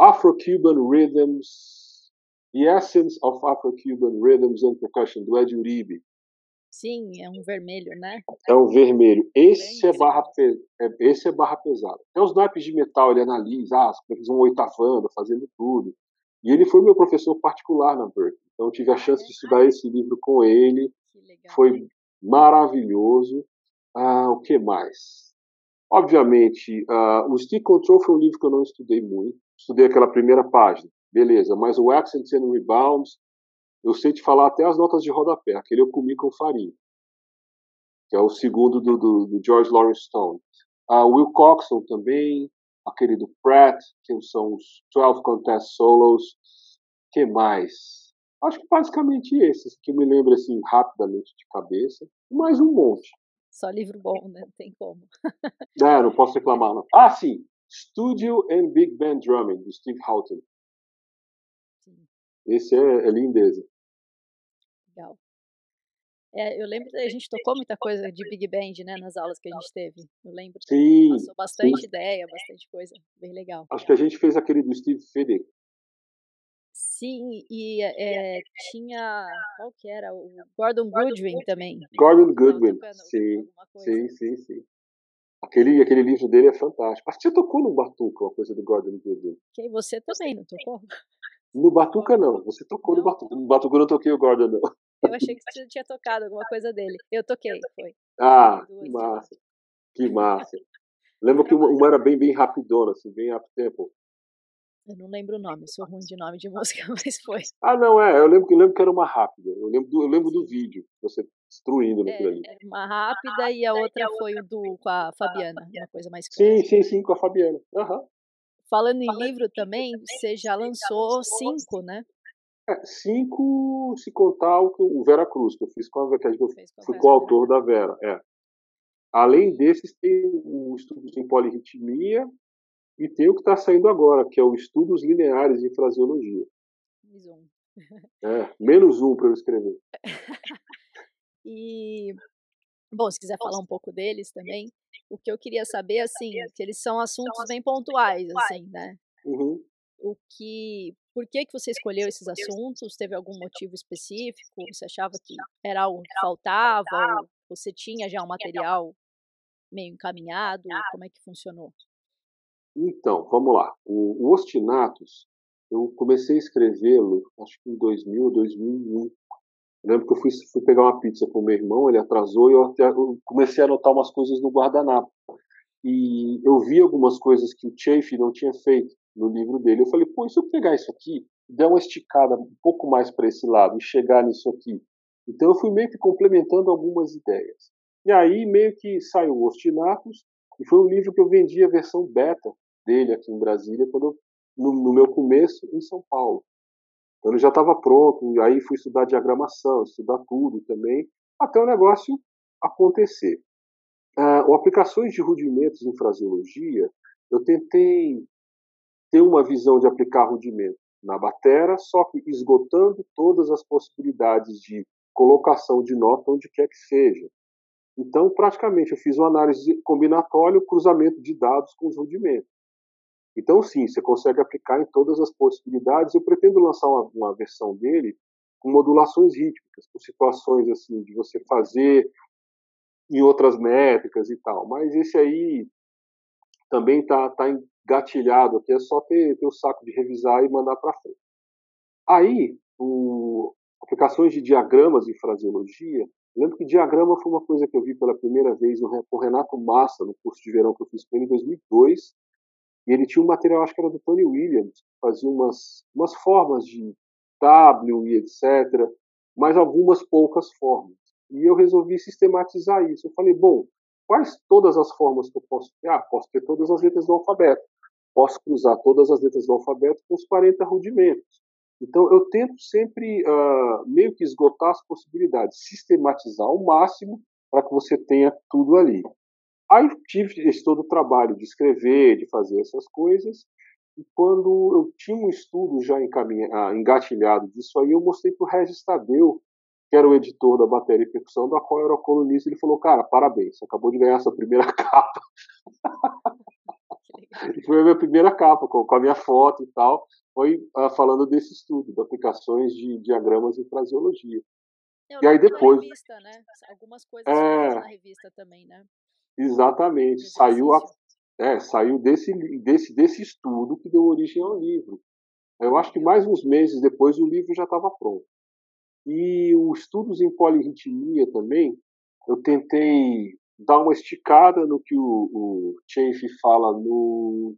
Afro-Cuban Rhythms. The Essence of Afro-Cuban Rhythms and Percussion, do Ed Uribe. Sim, é um vermelho, né? É um vermelho. Esse é barra, pe... é, esse é barra pesada. Até os naipes de metal ele analisa, ah, eles vão oitavando, fazendo tudo. E ele foi meu professor particular na Berkeley. Então tive a chance de estudar esse livro com ele. Foi maravilhoso. Ah, o que mais? Obviamente, ah, o Stick Control foi um livro que eu não estudei muito. Estudei aquela primeira página, beleza. Mas o Accents and Rebounds, eu sei te falar até as notas de rodapé. Aquele eu comi com farinha. Que é o segundo do, do, do George Lawrence Stone. Uh, Will Coxon também, aquele do Pratt, que são os 12 Contest Solos. que mais? Acho que basicamente esses que eu me lembro assim rapidamente de cabeça. Mais um monte. Só livro bom, né? Não tem como. é, não posso reclamar. Não. Ah, sim. Studio and Big Band Drumming, do Steve Houghton. Esse é, é lindeza. Legal. É, eu lembro que a gente tocou muita coisa de Big Band, né, nas aulas que a gente teve. Eu lembro. Sim. Passou bastante sim. ideia, bastante coisa. Bem legal. Acho que a gente fez aquele do Steve Feder. Sim, e é, tinha. Qual que era? O Gordon Goodwin também. Gordon Goodwin, sim. Sim, sim, sim. Aquele, aquele livro dele é fantástico. Acho que você tocou no Batuca, uma coisa do Gordon Goodwin. Que você também, não tocou? No Batuca não, você tocou não? no Batuca. No Batuca eu não toquei o Gordon, não. Eu achei que você tinha tocado alguma coisa dele. Eu toquei, foi. Ah, que massa. Que massa. Lembro que uma, uma, era bem, bem rapidona, assim, bem up tempo. Eu não lembro o nome, sou ruim de nome de música, mas foi. Ah, não, é. Eu lembro, eu lembro que era uma rápida. Eu lembro do, eu lembro do vídeo, você destruindo naquilo é, ali. Era uma rápida e a outra foi o do com a Fabiana, uma coisa mais Sim, sim, sim, com a Fabiana. Uhum. Falando em livro também, você já lançou cinco, né? É, cinco, se contar o, o Vera Cruz, que eu fiz com a Vera, que eu fui coautor da Vera. É. Além desses, tem o Estudos em Polirritmia e tem o que está saindo agora, que é o Estudos Lineares em Fraseologia. Menos um. É, menos um para eu escrever. e, bom, se quiser falar um pouco deles também, o que eu queria saber, assim, que eles são assuntos bem pontuais, assim, né? Uhum. O que, por que que você escolheu esses assuntos? Teve algum motivo específico? Você achava que era algo que faltava? Ou você tinha já um material meio encaminhado? Como é que funcionou? Então, vamos lá. O, o Ostinatos, eu comecei a escrevê-lo, acho que em 2000 ou 2001. Eu lembro que eu fui, fui, pegar uma pizza com meu irmão, ele atrasou e eu, até, eu comecei a anotar umas coisas no guardanapo. E eu vi algumas coisas que o Chafe não tinha feito no livro dele. Eu falei, pô, e se eu pegar isso aqui, der uma esticada um pouco mais para esse lado e chegar nisso aqui? Então eu fui meio que complementando algumas ideias. E aí meio que saiu o Ostinatos, e foi um livro que eu vendi a versão beta dele aqui em Brasília, quando no, no meu começo em São Paulo. Então ele já estava pronto, aí fui estudar diagramação, estudar tudo também, até o negócio acontecer. Uh, o aplicações de rudimentos em fraseologia, eu tentei ter uma visão de aplicar rudimento na batera, só que esgotando todas as possibilidades de colocação de nota onde quer que seja. Então, praticamente, eu fiz uma análise combinatória, cruzamento de dados com os rudimentos. Então, sim, você consegue aplicar em todas as possibilidades. Eu pretendo lançar uma, uma versão dele com modulações rítmicas, com situações assim de você fazer em outras métricas e tal. Mas esse aí também está tá engatilhado aqui, é só ter, ter o saco de revisar e mandar para frente. Aí, o, aplicações de diagramas em fraseologia, lembro que diagrama foi uma coisa que eu vi pela primeira vez no, com o Renato Massa, no curso de verão que eu fiz com ele em 2002, e ele tinha um material, acho que era do Tony Williams, fazia umas, umas formas de W e etc., mas algumas poucas formas. E eu resolvi sistematizar isso. Eu falei, bom, quais todas as formas que eu posso ter? Ah, posso ter todas as letras do alfabeto. Posso cruzar todas as letras do alfabeto com os 40 rudimentos. Então, eu tento sempre uh, meio que esgotar as possibilidades, sistematizar ao máximo para que você tenha tudo ali. Aí tive esse todo o trabalho de escrever, de fazer essas coisas, e quando eu tinha um estudo já ah, engatilhado disso aí, eu mostrei para o Regis Tadeu, que era o editor da Bateria e Percussão, da qual eu era colunista, ele falou, cara, parabéns, você acabou de ganhar essa primeira capa. foi a minha primeira capa, com, a minha foto e tal. foi ah, falando desse estudo, de aplicações de diagramas em fraseologia. Eu e aí depois. Revista, né? Algumas coisas é... na revista também, né? Exatamente. Saiu, a, é, saiu desse, desse, desse estudo que deu origem ao livro. Eu acho que mais uns meses depois o livro já estava pronto. E os estudos em polirritmia também, eu tentei dar uma esticada no que o, o fala no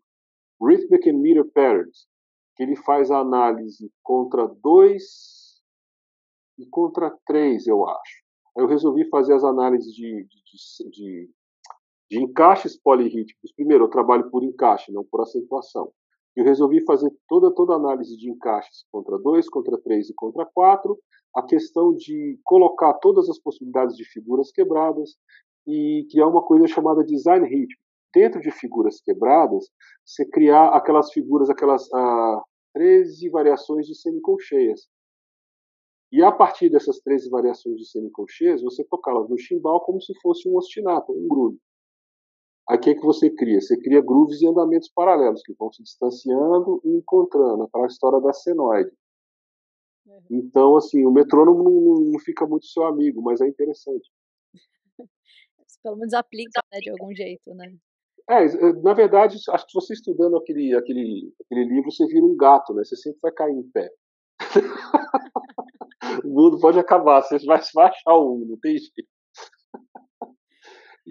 Rhythmic and Meter Patterns, que ele faz a análise contra dois e contra três, eu acho. Eu resolvi fazer as análises de, de, de, de encaixes polirrítmicos. Primeiro, eu trabalho por encaixe, não por acentuação. Eu resolvi fazer toda toda a análise de encaixes contra 2, contra 3 e contra 4, a questão de colocar todas as possibilidades de figuras quebradas e criar uma coisa chamada design ritmo. Dentro de figuras quebradas, você criar aquelas figuras, aquelas ah, 13 variações de semicolcheias. E a partir dessas 13 variações de semicolcheias, você tocá-las no chimbal como se fosse um ostinato, um groove. Que, é que você cria? Você cria grooves e andamentos paralelos, que vão se distanciando e encontrando, aquela história da senoide. Uhum. Então, assim, o metrônomo não, não, fica muito seu amigo, mas é interessante. Pelo menos aplica, né, de algum jeito, né? É, é, na verdade, acho que você estudando aquele, aquele, aquele livro, você vira um gato, né? Você sempre vai cair em pé. o mundo pode acabar, você vai, vai achar um, não tem jeito.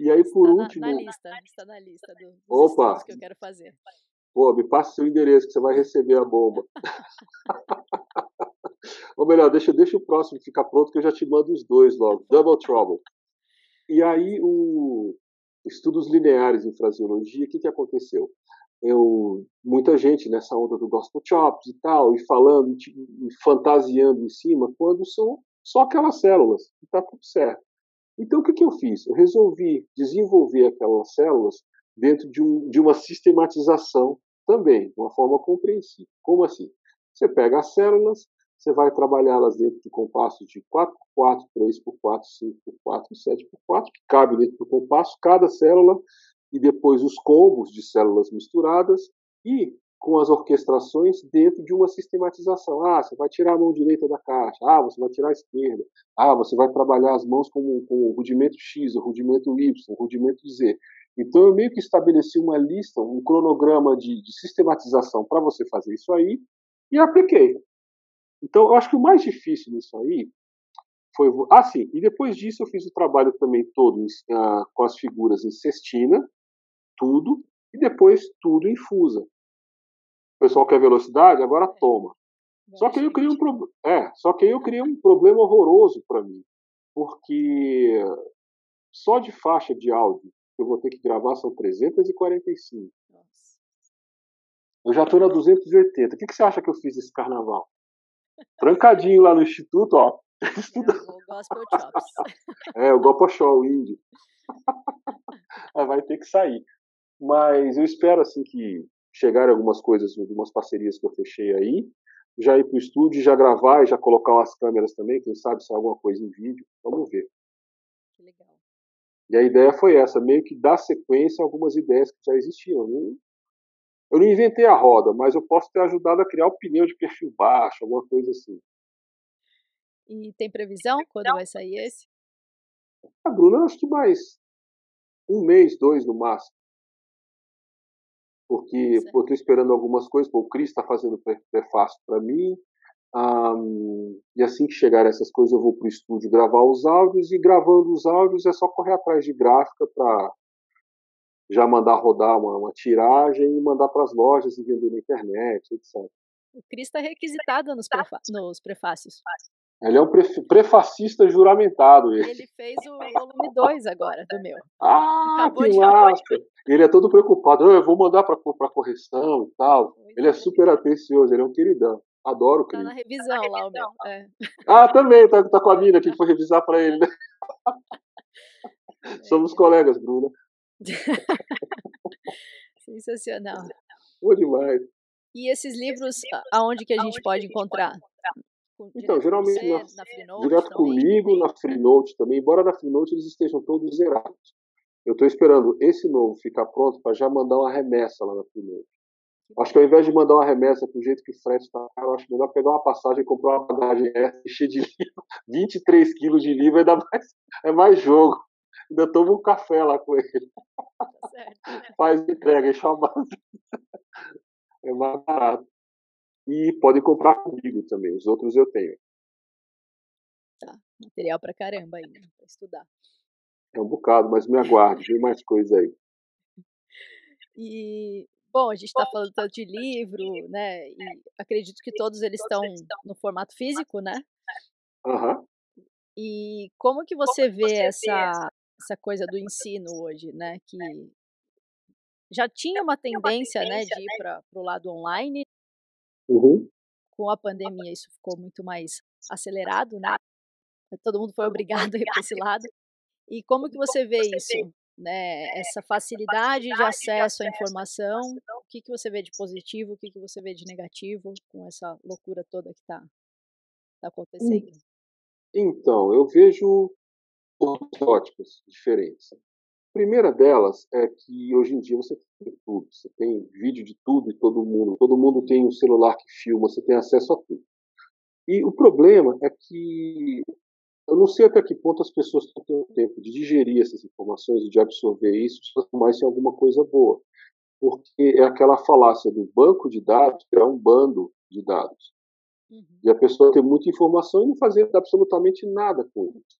E aí, por está último. Na, na lista, está na lista do, dos Opa. que eu quero fazer. Pô, me passa seu endereço que você vai receber a bomba. Ou melhor, deixa, deixa o próximo ficar pronto que eu já te mando os dois logo. Double Trouble. E aí, o estudos lineares em fraseologia, o que, que aconteceu? Eu, muita gente nessa onda do gospel chops e tal, e falando, e fantasiando em cima, quando são só aquelas células, e está tudo certo. Então, o que, que eu fiz? Eu resolvi desenvolver aquelas células dentro de, um, de uma sistematização também, de uma forma compreensível. Como assim? Você pega as células, você vai trabalhá-las dentro de compassos de 4x4, 3x4, 5x4, 7x4, que cabe dentro do compasso, cada célula, e depois os combos de células misturadas, e com as orquestrações dentro de uma sistematização. Ah, você vai tirar a mão direita da caixa, ah, você vai tirar a esquerda, ah, você vai trabalhar as mãos com, com o rudimento X, o rudimento Y, o rudimento Z. Então eu meio que estabeleci uma lista, um cronograma de, de sistematização para você fazer isso aí e apliquei. Então eu acho que o mais difícil nisso aí foi. Ah, sim, e depois disso eu fiz o trabalho também todo uh, com as figuras em cestina, tudo, e depois tudo em fusa pessoal quer velocidade, agora toma. Só que aí eu criei um problema. É, só que eu criei um problema horroroso para mim. Porque só de faixa de áudio que eu vou ter que gravar são 345. Eu já estou na 280. O que, que você acha que eu fiz esse carnaval? Trancadinho lá no instituto, ó. Estudando. É. É, o Gospel Show, o índio. Vai ter que sair. Mas eu espero, assim, que chegarem algumas coisas, algumas parcerias que eu fechei aí, já ir para o estúdio, já gravar e já colocar umas câmeras também, quem sabe se alguma coisa em vídeo, vamos ver. Que legal. E a ideia foi essa, meio que dar sequência a algumas ideias que já existiam. Eu não inventei a roda, mas eu posso ter ajudado a criar o pneu de perfil baixo, alguma coisa assim. E tem previsão quando vai sair esse? A Bruna, acho que mais um mês, dois no máximo porque eu estou esperando algumas coisas. Pô, o Cris está fazendo prefácio para mim. Um, e assim que chegar essas coisas, eu vou para o estúdio gravar os áudios. E gravando os áudios é só correr atrás de gráfica para já mandar rodar uma, uma tiragem e mandar para as lojas e vender na internet, etc. O Cris está requisitado nos, prefa nos prefácios. Ele é um prefacista juramentado. Ele, ele fez o volume 2 agora, do meu. Ah, Acabou que massa! Ele é todo preocupado. Eu vou mandar para correção e tal. Pois ele é, super atencioso, ele é um queridão. Adoro o Cris. Tá na revisão lá, o meu. É. Ah, também, tá, tá com a mina que foi revisar para ele, né? É, Somos colegas, Bruna. Sensacional. Boa demais. E esses livros, aonde que a gente pode encontrar? Então, geralmente você, na, na Freenode, direto comigo, na Freenode também, embora na Freenode eles estejam todos zerados. Eu estou esperando esse novo ficar pronto para já mandar uma remessa lá na Freenode. Acho que ao invés de mandar uma remessa do jeito que o frete está caro, acho melhor pegar uma passagem e comprar uma bagagem essa, encher de livro, 23 quilos de livro, ainda mais, é mais jogo. Ainda tomo um café lá com ele. Tá Faz entrega e chama. É mais barato. E pode comprar comigo também, os outros eu tenho. Tá, material pra caramba aí, né? Pra estudar. É um bocado, mas me aguarde, vem mais coisa aí. E, bom, a gente está falando tanto de livro, né? E acredito que todos eles estão no formato físico, né? Uhum. E como que você vê essa, essa coisa do ensino hoje, né? Que já tinha uma tendência, né, de ir né? para o lado online. Uhum. Com a pandemia isso ficou muito mais acelerado, né? Todo mundo foi obrigado a ir para esse lado. E como que você vê isso? Né, essa facilidade de acesso à informação, o que, que você vê de positivo, o que, que você vê de negativo com essa loucura toda que está tá acontecendo? Então, eu vejo óticas diferentes. A primeira delas é que hoje em dia você tem tudo, você tem vídeo de tudo e todo mundo, todo mundo tem um celular que filma, você tem acesso a tudo. E o problema é que eu não sei até que ponto as pessoas tendo tempo de digerir essas informações e de absorver isso, transformar isso em alguma coisa boa. Porque é aquela falácia do banco de dados, que é um bando de dados. Uhum. E a pessoa tem muita informação e não fazer absolutamente nada com isso.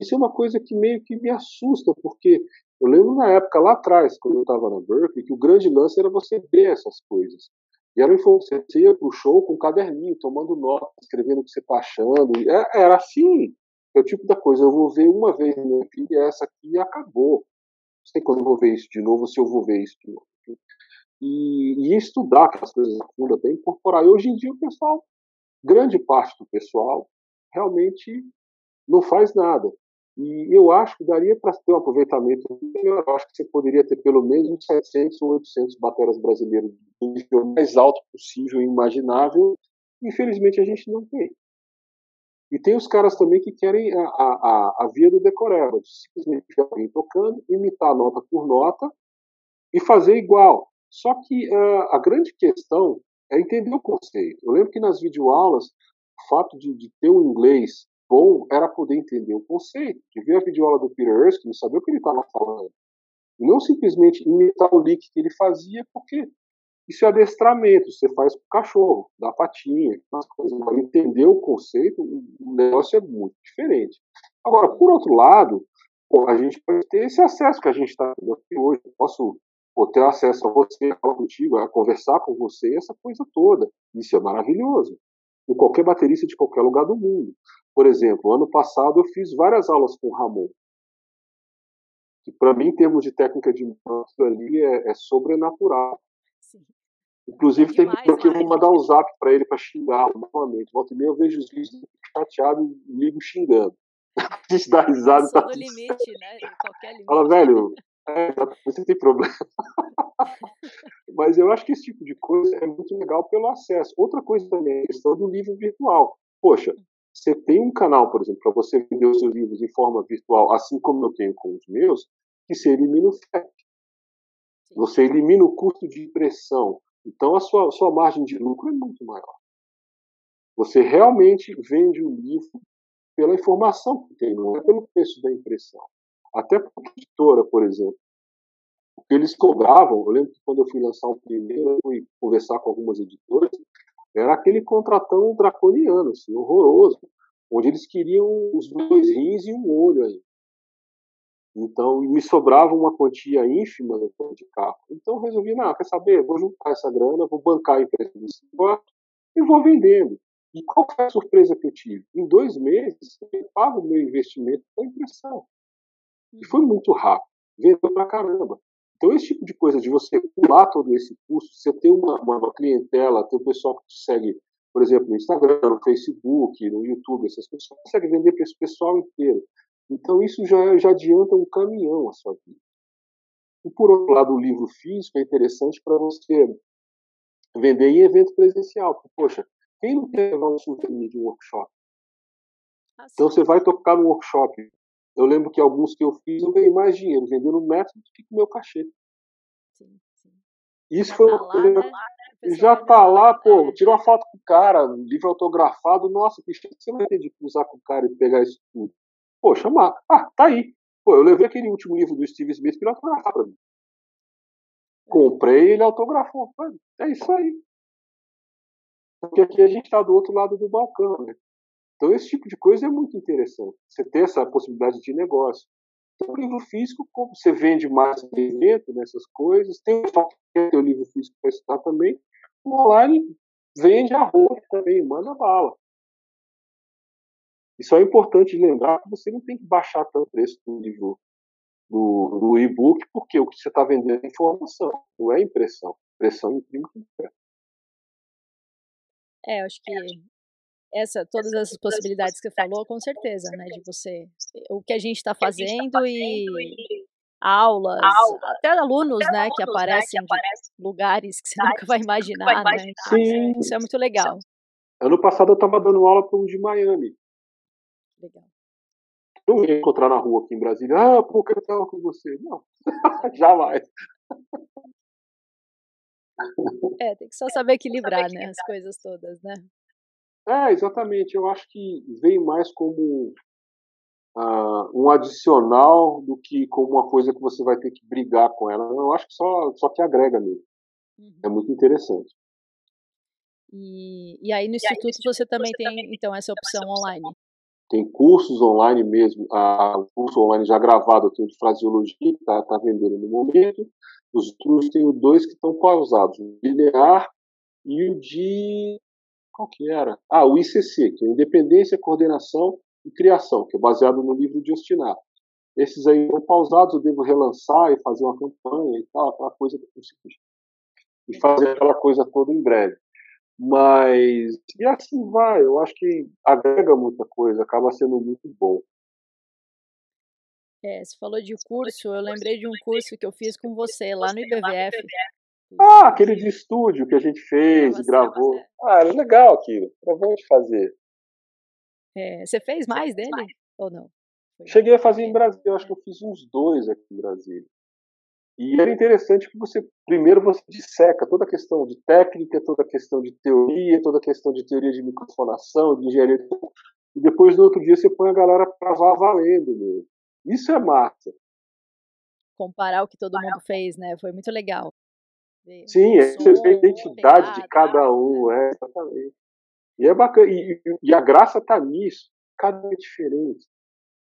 Isso é uma coisa que meio que me assusta, porque eu lembro na época, lá atrás, quando eu estava na Berkeley, que o grande lance era você ver essas coisas. E era você ia o show com um caderninho, tomando nota, escrevendo o que você está achando. É, era assim. É o tipo da coisa, eu vou ver uma vez na minha vida e essa aqui acabou. Não sei quando eu vou ver isso de novo, se eu vou ver isso de novo. E, e estudar aquelas coisas a fundo, até incorporar. E hoje em dia o pessoal, grande parte do pessoal, realmente não faz nada. E eu acho que daria para ter um aproveitamento melhor. Eu acho que você poderia ter pelo menos uns 700 ou 800 bateras brasileiras do nível mais alto possível e imaginável. Infelizmente a gente não tem. E tem os caras também que querem a, a, a via do decoreba, de simplesmente alguém tocando, imitar nota por nota e fazer igual. Só que uh, a grande questão é entender o conceito. Eu lembro que nas videoaulas, o fato de, de ter um inglês bom era poder entender o conceito, de ver a videoaula do Peter Erskine, saber o que ele estava falando. E não simplesmente imitar o leak que ele fazia, porque isso é adestramento, você faz com o cachorro, dá patinha, as coisas. Para entender o conceito, o negócio é muito diferente. Agora, por outro lado, a gente pode ter esse acesso que a gente está tendo aqui hoje. Eu posso pô, ter acesso a você, falar contigo, a conversar com você, essa coisa toda. Isso é maravilhoso. Com qualquer baterista de qualquer lugar do mundo. Por exemplo, ano passado eu fiz várias aulas com o Ramon. Que para mim, em termos de técnica de música ali, é, é sobrenatural. Inclusive, tem que eu vou mandar um zap para ele para xingar novamente. Volta e meia eu vejo os vídeos chateado e ligo xingando. A gente dá risada. Tá... no limite, né? Qualquer limite. Fala, velho, é, você tem problema. Mas eu acho que esse tipo de coisa é muito legal pelo acesso. Outra coisa também é a questão do livro virtual. Poxa, você tem um canal, por exemplo, para você vender os seus livros em forma virtual, assim como eu tenho com os meus, que você elimina o FEP. Você elimina o custo de impressão. Então a sua, sua margem de lucro é muito maior. Você realmente vende o livro pela informação que tem, não é pelo preço da impressão. Até para a editora, por exemplo. O que eles cobravam, eu lembro que quando eu fui lançar o primeiro, eu fui conversar com algumas editoras, era aquele contratão draconiano, assim, horroroso, onde eles queriam os dois rins e um olho aí. Então, me sobrava uma quantia ínfima de carro. Então, resolvi, não, quer saber? Vou juntar essa grana, vou bancar a empresa desse negócio e vou vendendo. E qual foi a surpresa que eu tive? Em dois meses, eu pago o meu investimento da impressão. E foi muito rápido. Vendeu pra caramba. Então, esse tipo de coisa, de você pular todo esse custo, você ter uma, uma clientela, ter o pessoal que te segue, por exemplo, no Instagram, no Facebook, no YouTube, essas coisas, você consegue vender para esse pessoal inteiro. Então, isso já, já adianta um caminhão a sua vida. E, por outro lado, o livro físico é interessante para você vender em evento presencial. Porque, poxa, quem não quer levar um souvenir de um workshop? Ah, então, você vai tocar no workshop. Eu lembro que alguns que eu fiz, eu ganhei mais dinheiro vendendo método do que com o meu cachê. Sim, sim. Isso foi uma coisa... Né? Já tá lá, pô, é. tirou uma foto com o cara, livro autografado, nossa, que você vai ter de cruzar com o cara e pegar isso tudo. Pô, chamar. Ah, tá aí. Pô, eu levei aquele último livro do Steve Smith para ele autografar pra mim. Comprei ele autografou. É isso aí. Porque aqui a gente está do outro lado do balcão, né? Então esse tipo de coisa é muito interessante. Você ter essa possibilidade de negócio. Então, o livro físico, como você vende mais evento nessas coisas, tem o livro físico para estudar também. O online vende a roupa também, manda bala. E só é importante lembrar que você não tem que baixar tanto o preço do livro do, do e-book, porque o que você está vendendo é informação, não é impressão. Impressão imprime com É, eu acho que essa, todas essas possibilidades que você falou, com certeza, né? De você, o que a gente está fazendo e aulas, até alunos, né, que aparecem em lugares que você nunca vai imaginar, né? Sim. Isso é muito legal. Ano passado eu estava dando aula para um de Miami. Legal. Não ia encontrar na rua aqui em Brasília. Ah, pô, quero estar com você. Não, jamais. É, tem que só saber equilibrar, né, as coisas todas, né? É, exatamente. Eu acho que vem mais como uh, um adicional do que como uma coisa que você vai ter que brigar com ela. Eu acho que só, só que agrega mesmo. Uhum. É muito interessante. E, e aí no Instituto você também tem, então, essa opção online? Tem cursos online mesmo, a, o curso online já gravado aqui de fraseologia, que está tá vendendo no momento. Os outros tenho dois que estão pausados, o linear e o de. Qual que era? Ah, o ICC, que é Independência, Coordenação e Criação, que é baseado no livro de Ostinato. Esses aí estão pausados, eu devo relançar e fazer uma campanha e tal, aquela coisa que eu consegui. E fazer aquela coisa toda em breve. Mas, e assim vai, eu acho que agrega muita coisa, acaba sendo muito bom. É, você falou de curso, eu lembrei de um curso que eu fiz com você lá no IBVF. Ah, aquele de estúdio que a gente fez e gravou. Ah, era legal aquilo, era bom de fazer. É, você fez mais dele ou não? Cheguei a fazer em Brasília, acho que eu fiz uns dois aqui em Brasília. E era interessante que você, primeiro, você disseca toda a questão de técnica, toda a questão de teoria, toda a questão de teoria de microfonação, de engenharia. E depois, no outro dia, você põe a galera para vá valendo mesmo. Isso é massa. Comparar o que todo mundo fez, né? Foi muito legal. Sim, é, a identidade de cada um, é, exatamente. E é bacana. E, e a graça está nisso. Cada um é diferente.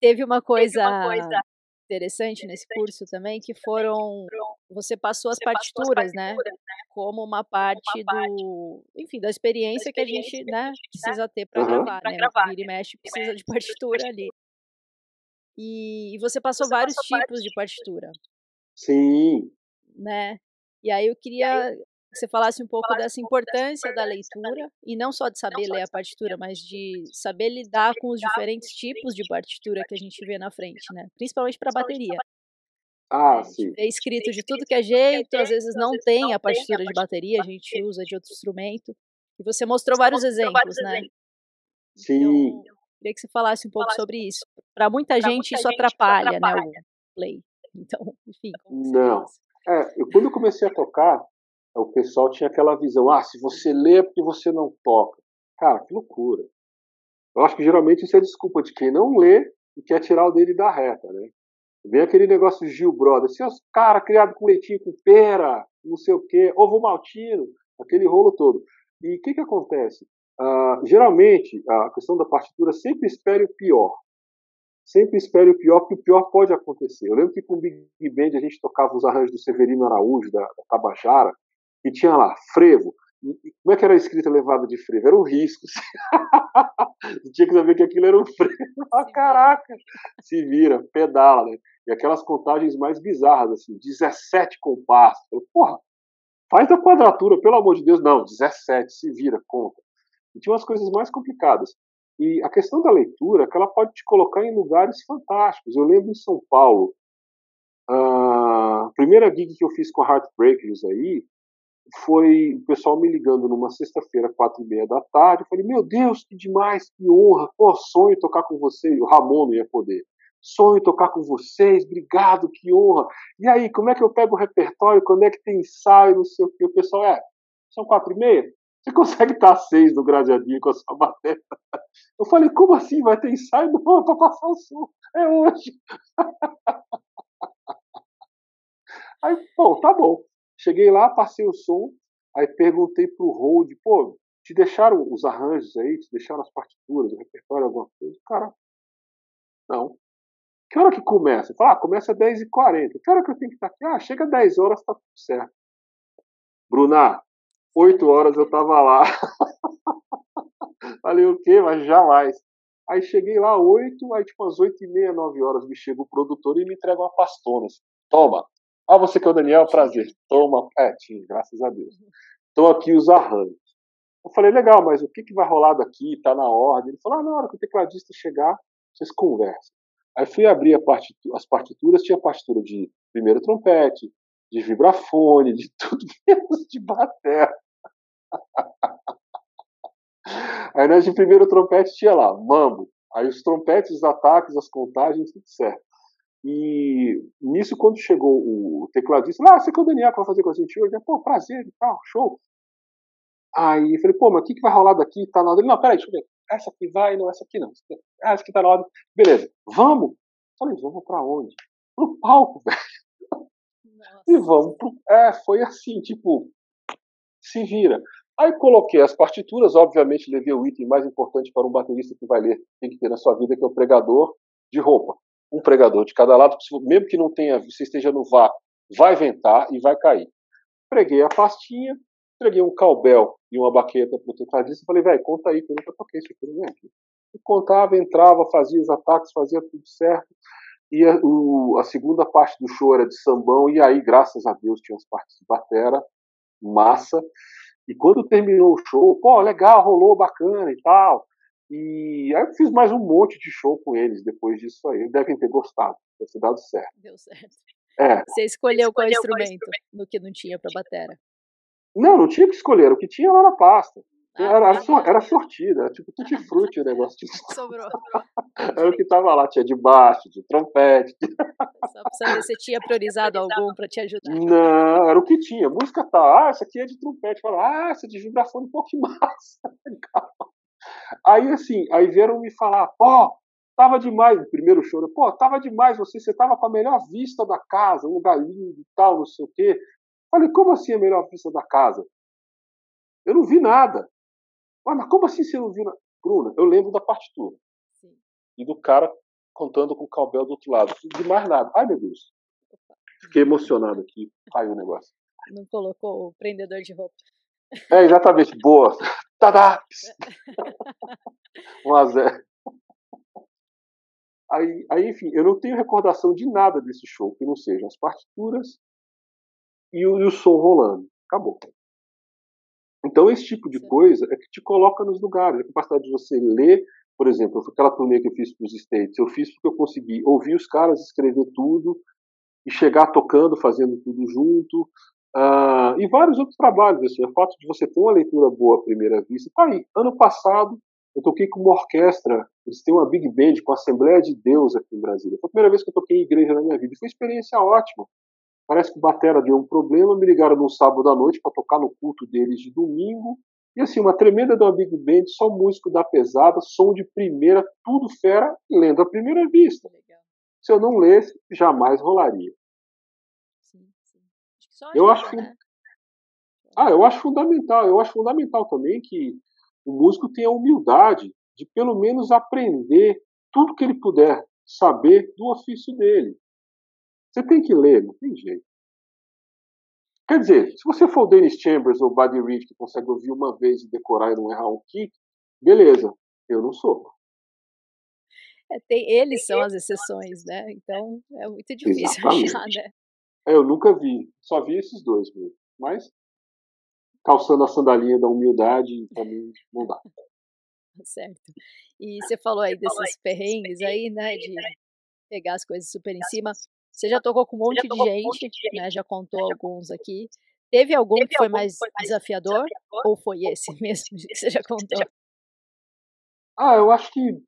Teve uma coisa, Teve uma coisa interessante nesse curso também, que foram você passou as partituras, né, né, como uma parte do, enfim, da experiência que a gente, né, precisa ter para gravar, né? Vira e mexe precisa de partitura ali. E, e você passou vários tipos de partitura. Sim. Né? E aí eu queria que você falasse um pouco dessa importância da leitura, e não só de saber ler a partitura, mas de saber lidar com os diferentes tipos de partitura que a gente vê na frente, né? Principalmente para bateria. Ah, sim. É escrito de tudo que é jeito, às vezes não tem a partitura de bateria, a gente usa de outro instrumento. E você mostrou vários exemplos, né? Sim. Então, queria que você falasse um pouco sobre isso. Para muita gente isso atrapalha, né, o play. Então, enfim. Não. É, eu, quando eu comecei a tocar, o pessoal tinha aquela visão, ah, se você lê é porque você não toca. Cara, que loucura. Eu acho que geralmente isso é desculpa de quem não lê e quer tirar o dele da reta, né? Vem aquele negócio Gil Brother, seus cara criado com leitinho com pera, não sei o quê, ovo maltino, aquele rolo todo. E o que que acontece? Uh, geralmente, a questão da partitura sempre espere o pior. Sempre espere o pior, porque o pior pode acontecer. Eu lembro que com o Big Band a gente tocava os arranjos do Severino Araújo, da, da Tabajara, e tinha lá, frevo. Como é que era a escrita levada de frevo? Era um risco. tinha que saber que aquilo era um frevo. Ah, caraca! Se vira, pedala, né? E aquelas contagens mais bizarras, assim, 17 compassos. Porra, faz a quadratura, pelo amor de Deus. Não, 17, se vira, conta. E tinha umas coisas mais complicadas. E a questão da leitura, que ela pode te colocar em lugares fantásticos. Eu lembro em São Paulo, a primeira gig que eu fiz com a Heartbreakers aí, foi o pessoal me ligando numa sexta-feira, quatro e meia da tarde. Eu falei, meu Deus, que demais, que honra. Pô, sonho tocar com vocês. O Ramon não ia poder. Sonho tocar com vocês, obrigado, que honra. E aí, como é que eu pego o repertório? Quando é que tem ensaio? Não sei o que. O pessoal, é, São quatro e meia? Você consegue estar seis no gradeadinho com a sua bateria? Eu falei, como assim? Vai ter ensaio? Não, para passar o som. É hoje. Aí, bom, tá bom. Cheguei lá, passei o som, aí perguntei pro hold, pô, te deixaram os arranjos aí, te deixaram as partituras, o repertório, alguma coisa? Cara, não. Que hora que começa? Fala, ah, começa às 10h40. Que hora que eu tenho que estar aqui? Ah, chega às 10 horas, tá tudo certo. Bruna, 8 horas eu tava lá. Falei, o quê? Mas jamais. Aí cheguei lá, 8, aí tipo às 8 e meia, 9 horas, me chega o produtor e me entrega uma pastona. Assim, Toma. Ah, você que é o Daniel, prazer. Toma. É, tinha, graças a Deus. Estão aqui os arranjos. Eu falei, legal, mas o que, que vai rolar daqui? Tá na ordem. Ele falou, ah, na hora que o tecladista chegar, vocês conversam. Aí fui abrir partitura, as partituras, tinha partitura de primeiro trompete, de vibrafone, de tudo menos de bateria. Aí nós de primeiro trompete tinha lá, mambo. Aí os trompetes, os ataques, as contagens, tudo certo. E nisso, quando chegou o tecladista, ah, você que é o Daniel que vai fazer com a gente hoje? Pô, prazer e tal, show. Aí eu falei, pô, mas o que, que vai rolar daqui? Tá na. Ele, não, peraí, deixa eu ver. Essa aqui vai, não, essa aqui não. Ah, essa aqui tá na hora. Beleza, vamos. Eu falei, vamos pra onde? Pro palco, velho. E vamos pro. É, foi assim, tipo, se vira. Aí coloquei as partituras, obviamente levei o item mais importante para um baterista que vai ler, tem que ter na sua vida, que é o pregador de roupa. Um pregador de cada lado, mesmo que não tenha, você esteja no vácuo, vai ventar e vai cair. Preguei a pastinha, entreguei um calbel e uma baqueta para o tecladista e falei, velho, conta aí, que eu nunca toquei isso aqui, não é aqui. E contava, entrava, fazia os ataques, fazia tudo certo. E a, o, a, segunda parte do show era de sambão, e aí, graças a Deus, tinha as partes de batera, massa. E quando terminou o show, pô, legal, rolou bacana e tal. E aí eu fiz mais um monte de show com eles depois disso aí. Devem ter gostado, deve ter dado certo. Deu certo. É. Você escolheu, qual instrumento no que não tinha para batera? Não, não tinha que escolher, o que tinha lá na pasta. Ah, era, era, tá era sortida, era tipo tutti frutti o negócio. Tipo... Sobrou. era o que tava lá, tinha de baixo, de trompete. Só pra saber se tinha priorizado algum para te ajudar. Não, era o que tinha. Música tá, ah, essa aqui é de trompete. Fala, ah, essa de vibração um pouco massa. aí assim, aí vieram me falar, pô, tava demais, o primeiro show, pô, tava demais você, você tava com a melhor vista da casa, um lugar lindo e tal, não sei o quê. Falei, como assim a melhor vista da casa? Eu não vi nada. Ah, mas como assim você não viu? Bruna, eu lembro da partitura. Sim. E do cara contando com o Calbel do outro lado. De mais nada. Ai, meu Deus. Fiquei emocionado aqui. Caiu o negócio. Não colocou o prendedor de roupa. É, exatamente. Boa. Tadá! um a zero. Aí, aí, enfim, eu não tenho recordação de nada desse show que não sejam as partituras e o, e o som rolando. Acabou. Então, esse tipo de coisa é que te coloca nos lugares. A capacidade de você ler, por exemplo, aquela turnê que eu fiz para os States, eu fiz porque eu consegui ouvir os caras escrever tudo e chegar tocando, fazendo tudo junto. Uh, e vários outros trabalhos. Assim, o fato de você ter uma leitura boa à primeira vista. Tá aí. Ano passado, eu toquei com uma orquestra. Eles têm uma big band com a Assembleia de Deus aqui em Brasília. Foi a primeira vez que eu toquei em igreja na minha vida. Foi uma experiência ótima. Parece que o Batera deu um problema, me ligaram no sábado à noite para tocar no culto deles de domingo. E assim, uma tremenda de uma Big Band, só músico da pesada, som de primeira, tudo fera, lendo à primeira vista. Se eu não lesse, jamais rolaria. Sim, sim. Acho eu acho né? Ah, eu acho fundamental. Eu acho fundamental também que o músico tenha a humildade de pelo menos aprender tudo que ele puder saber do ofício dele. Você tem que ler, não tem jeito. Quer dizer, se você for o Dennis Chambers ou o Buddy Reed, que consegue ouvir uma vez e decorar e não errar um kick, beleza, eu não sou. É, tem, eles são as exceções, né? Então é muito difícil Exatamente. achar, né? É, eu nunca vi, só vi esses dois mesmo. Mas calçando a sandalinha da humildade, pra mim não dá. Certo. E você falou aí desses perrengues aí, né? De pegar as coisas super em cima. Você já tocou com um monte, de gente, monte de gente, né? Já contou já alguns aqui. Teve algum Teve que foi, algum mais, foi mais desafiador, desafiador? Ou foi esse mesmo que você já contou? Ah, eu acho que.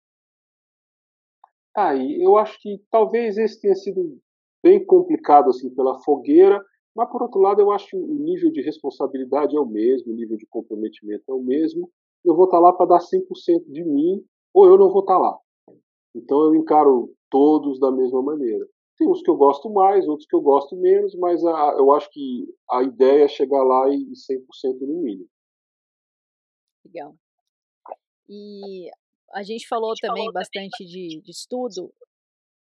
Aí, eu acho que talvez esse tenha sido bem complicado assim pela fogueira Mas, por outro lado, eu acho que o nível de responsabilidade é o mesmo, o nível de comprometimento é o mesmo. Eu vou estar lá para dar 100% de mim, ou eu não vou estar lá. Então, eu encaro todos da mesma maneira. Tem uns que eu gosto mais, outros que eu gosto menos, mas a, eu acho que a ideia é chegar lá e 100% no mínimo. Legal. E a gente falou a gente também falou bastante. De, de estudo.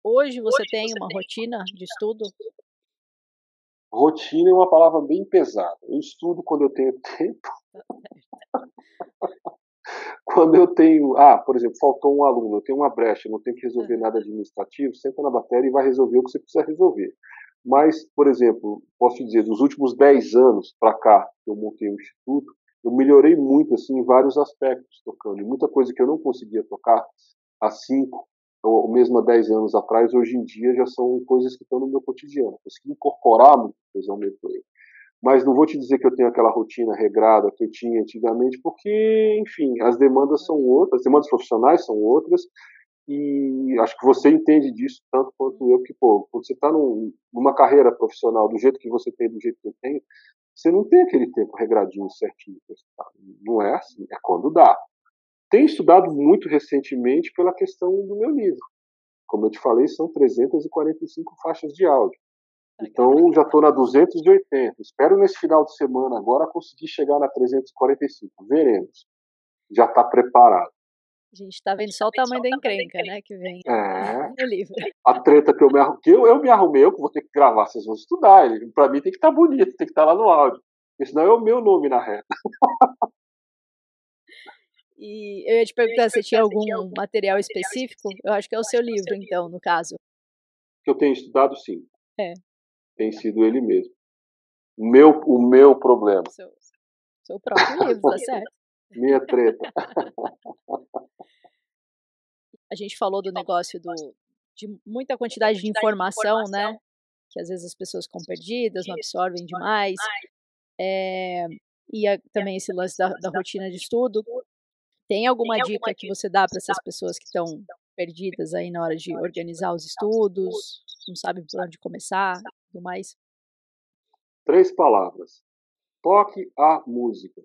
Hoje você Hoje tem você uma tem rotina de estudo? Rotina é uma palavra bem pesada. Eu estudo quando eu tenho tempo. quando eu tenho, ah, por exemplo, faltou um aluno, eu tenho uma brecha, não tenho que resolver nada administrativo, senta na matéria e vai resolver o que você precisa resolver. Mas, por exemplo, posso te dizer, dos últimos 10 anos para cá, que eu montei o instituto, eu melhorei muito assim em vários aspectos tocando. E muita coisa que eu não conseguia tocar há 5 ou mesmo há 10 anos atrás, hoje em dia já são coisas que estão no meu cotidiano. Consegui incorporar muita coisa ao meu play. Mas não vou te dizer que eu tenho aquela rotina regrada que eu tinha antigamente, porque, enfim, as demandas são outras, as demandas profissionais são outras, e acho que você entende disso tanto quanto eu, que, pô, quando você está num, numa carreira profissional do jeito que você tem, do jeito que eu tenho, você não tem aquele tempo regradinho certinho. Não é assim, é quando dá. Tenho estudado muito recentemente pela questão do meu livro. Como eu te falei, são 345 faixas de áudio. Então, já estou na 280. Espero nesse final de semana agora conseguir chegar na 345. Veremos. Já está preparado. A gente está vendo só o tamanho da encrenca, né? Que vem é, no livro. A treta que eu me arrumei, eu, eu me arrumei, eu vou ter que gravar, vocês vão estudar. Para mim tem que estar tá bonito, tem que estar tá lá no áudio. Porque senão é o meu nome na reta. E eu ia te perguntar se tinha algum material específico. Eu acho que é o seu livro, então, no caso. Que eu tenho estudado, sim. É. Tem sido ele mesmo. O meu, o meu problema. Seu, seu próprio livro, tá certo? Minha treta. A gente falou do negócio do, de muita quantidade de informação, né? Que às vezes as pessoas ficam perdidas, não absorvem demais. É, e a, também esse lance da, da rotina de estudo. Tem alguma, dica que você dá para essas pessoas que estão perdidas aí na hora de organizar os estudos, não sabem por onde começar, tudo mais? Três palavras. Toque a música.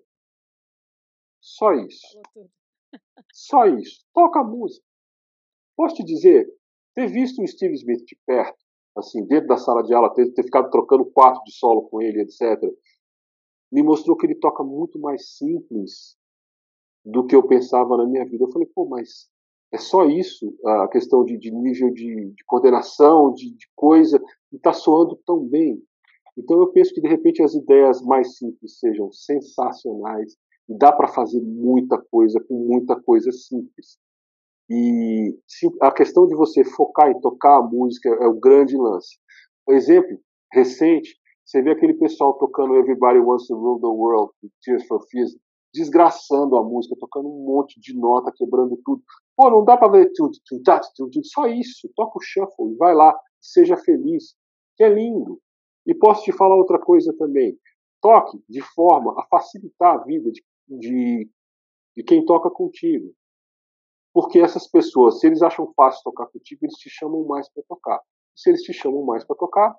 Só isso. Só isso. Toca a música. Posso te dizer, ter visto o Steve Smith de perto, assim, dentro da sala de aula, ter, ter ficado trocando quarto de solo com ele, etc., me mostrou que ele toca muito mais simples do que eu pensava na minha vida. Eu falei, pô, mas é só isso, a questão de, de nível de, de, coordenação, de, de coisa, e está soando tão bem. Então eu penso que de repente as ideias mais simples sejam sensacionais, e dá para fazer muita coisa com muita coisa simples. E a questão de você focar em tocar a música é o grande lance. Um exemplo recente, você vê aquele pessoal tocando Everybody Wants to Rule the World, Tears for Fears, desgraçando a música, tocando um monte de nota, quebrando tudo. Pô, não dá para ver tudo, tudo, tudo, só isso. Toca o shuffle, vai lá, seja feliz, que é lindo. E posso te falar outra coisa também. Toque de forma a facilitar a vida de, de, de quem toca contigo. Porque essas pessoas, se eles acham fácil tocar contigo, eles te chamam mais para tocar. Se eles te chamam mais para tocar,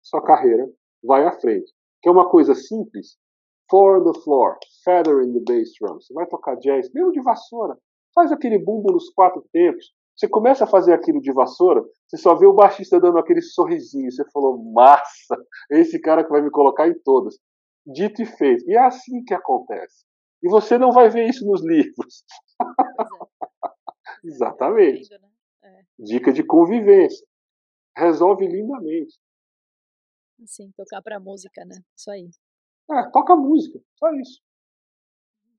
sua carreira vai à frente. Que é uma coisa simples, Four on the floor, feather in the bass drum. Você vai tocar jazz, mesmo de vassoura. Faz aquele bumbo nos quatro tempos. Você começa a fazer aquilo de vassoura, você só vê o baixista dando aquele sorrisinho. Você falou, massa, esse cara que vai me colocar em todas. Dito e feito. E é assim que acontece. E você não vai ver isso nos livros. Exatamente. Né? É. Dica de convivência. Resolve lindamente. Sim, tocar pra música, né? Isso aí. É, toca música, só isso.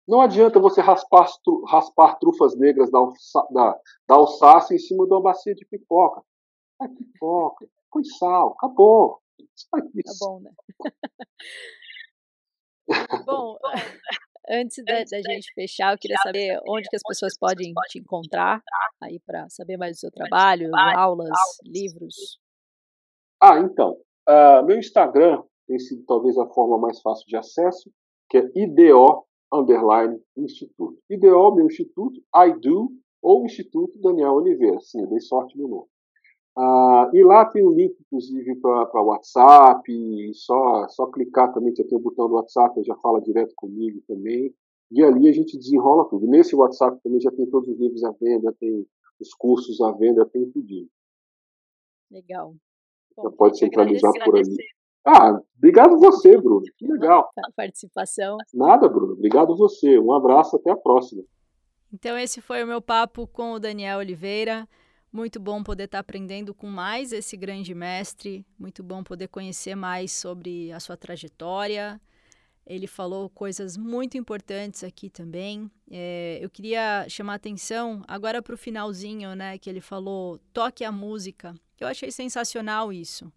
Não adianta você raspar, raspar trufas negras da, da, da Alsácia em cima de uma bacia de pipoca. É pipoca, põe sal, acabou. Só isso. Tá bom, né? bom, antes da, da, gente fechar, eu queria saber onde que as pessoas podem te encontrar aí para saber mais do seu trabalho, aulas, livros. Ah, então, uh, meu Instagram tem sido talvez a forma mais fácil de acesso, que é IDO underline Instituto. IDO, meu instituto, I do, ou Instituto Daniel Oliveira. Sim, eu dei sorte no nome. Ah, e lá tem um link, inclusive, para WhatsApp, e só, só clicar também, que tem o botão do WhatsApp, já fala direto comigo também. E ali a gente desenrola tudo. Nesse WhatsApp também já tem todos os livros à venda, tem os cursos à venda, tem tudo. Legal. Bom, já pode centralizar por ali. Ah, obrigado você, Bruno. Que legal. A participação. Nada, Bruno. Obrigado você. Um abraço, até a próxima. Então, esse foi o meu papo com o Daniel Oliveira. Muito bom poder estar aprendendo com mais esse grande mestre. Muito bom poder conhecer mais sobre a sua trajetória, ele falou coisas muito importantes aqui também. É, eu queria chamar atenção agora para o finalzinho, né? Que ele falou toque a música. Eu achei sensacional isso.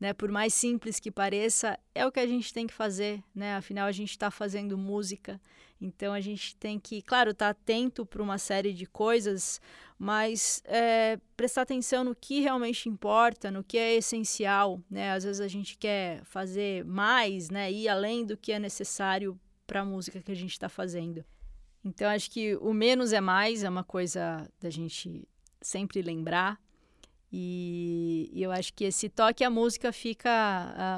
Né, por mais simples que pareça, é o que a gente tem que fazer, né? Afinal, a gente está fazendo música, então a gente tem que, claro, estar tá atento para uma série de coisas, mas é, prestar atenção no que realmente importa, no que é essencial, né? Às vezes a gente quer fazer mais, né? Ir além do que é necessário para a música que a gente está fazendo. Então acho que o menos é mais é uma coisa da gente sempre lembrar. E, e eu acho que esse toque à música fica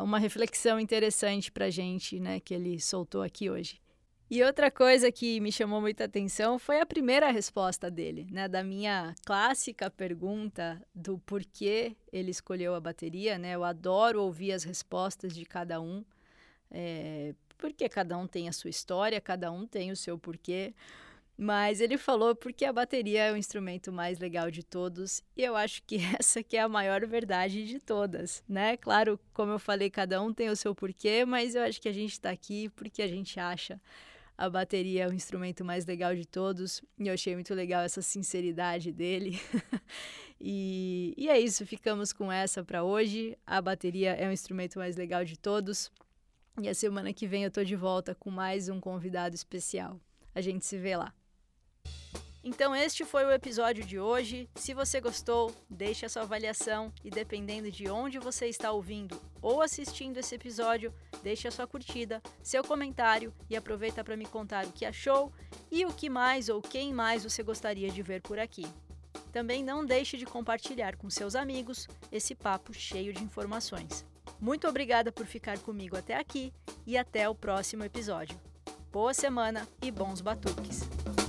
uh, uma reflexão interessante para gente, né? Que ele soltou aqui hoje. E outra coisa que me chamou muita atenção foi a primeira resposta dele, né, da minha clássica pergunta do porquê ele escolheu a bateria, né? Eu adoro ouvir as respostas de cada um, é, porque cada um tem a sua história, cada um tem o seu porquê. Mas ele falou porque a bateria é o instrumento mais legal de todos, e eu acho que essa que é a maior verdade de todas, né? Claro, como eu falei, cada um tem o seu porquê, mas eu acho que a gente está aqui porque a gente acha a bateria é o instrumento mais legal de todos. E eu achei muito legal essa sinceridade dele. e, e é isso, ficamos com essa para hoje. A bateria é o instrumento mais legal de todos. E a semana que vem eu tô de volta com mais um convidado especial. A gente se vê lá. Então este foi o episódio de hoje. Se você gostou, deixe a sua avaliação e dependendo de onde você está ouvindo ou assistindo esse episódio, deixe a sua curtida, seu comentário e aproveita para me contar o que achou e o que mais ou quem mais você gostaria de ver por aqui. Também não deixe de compartilhar com seus amigos esse papo cheio de informações. Muito obrigada por ficar comigo até aqui e até o próximo episódio. Boa semana e bons batuques!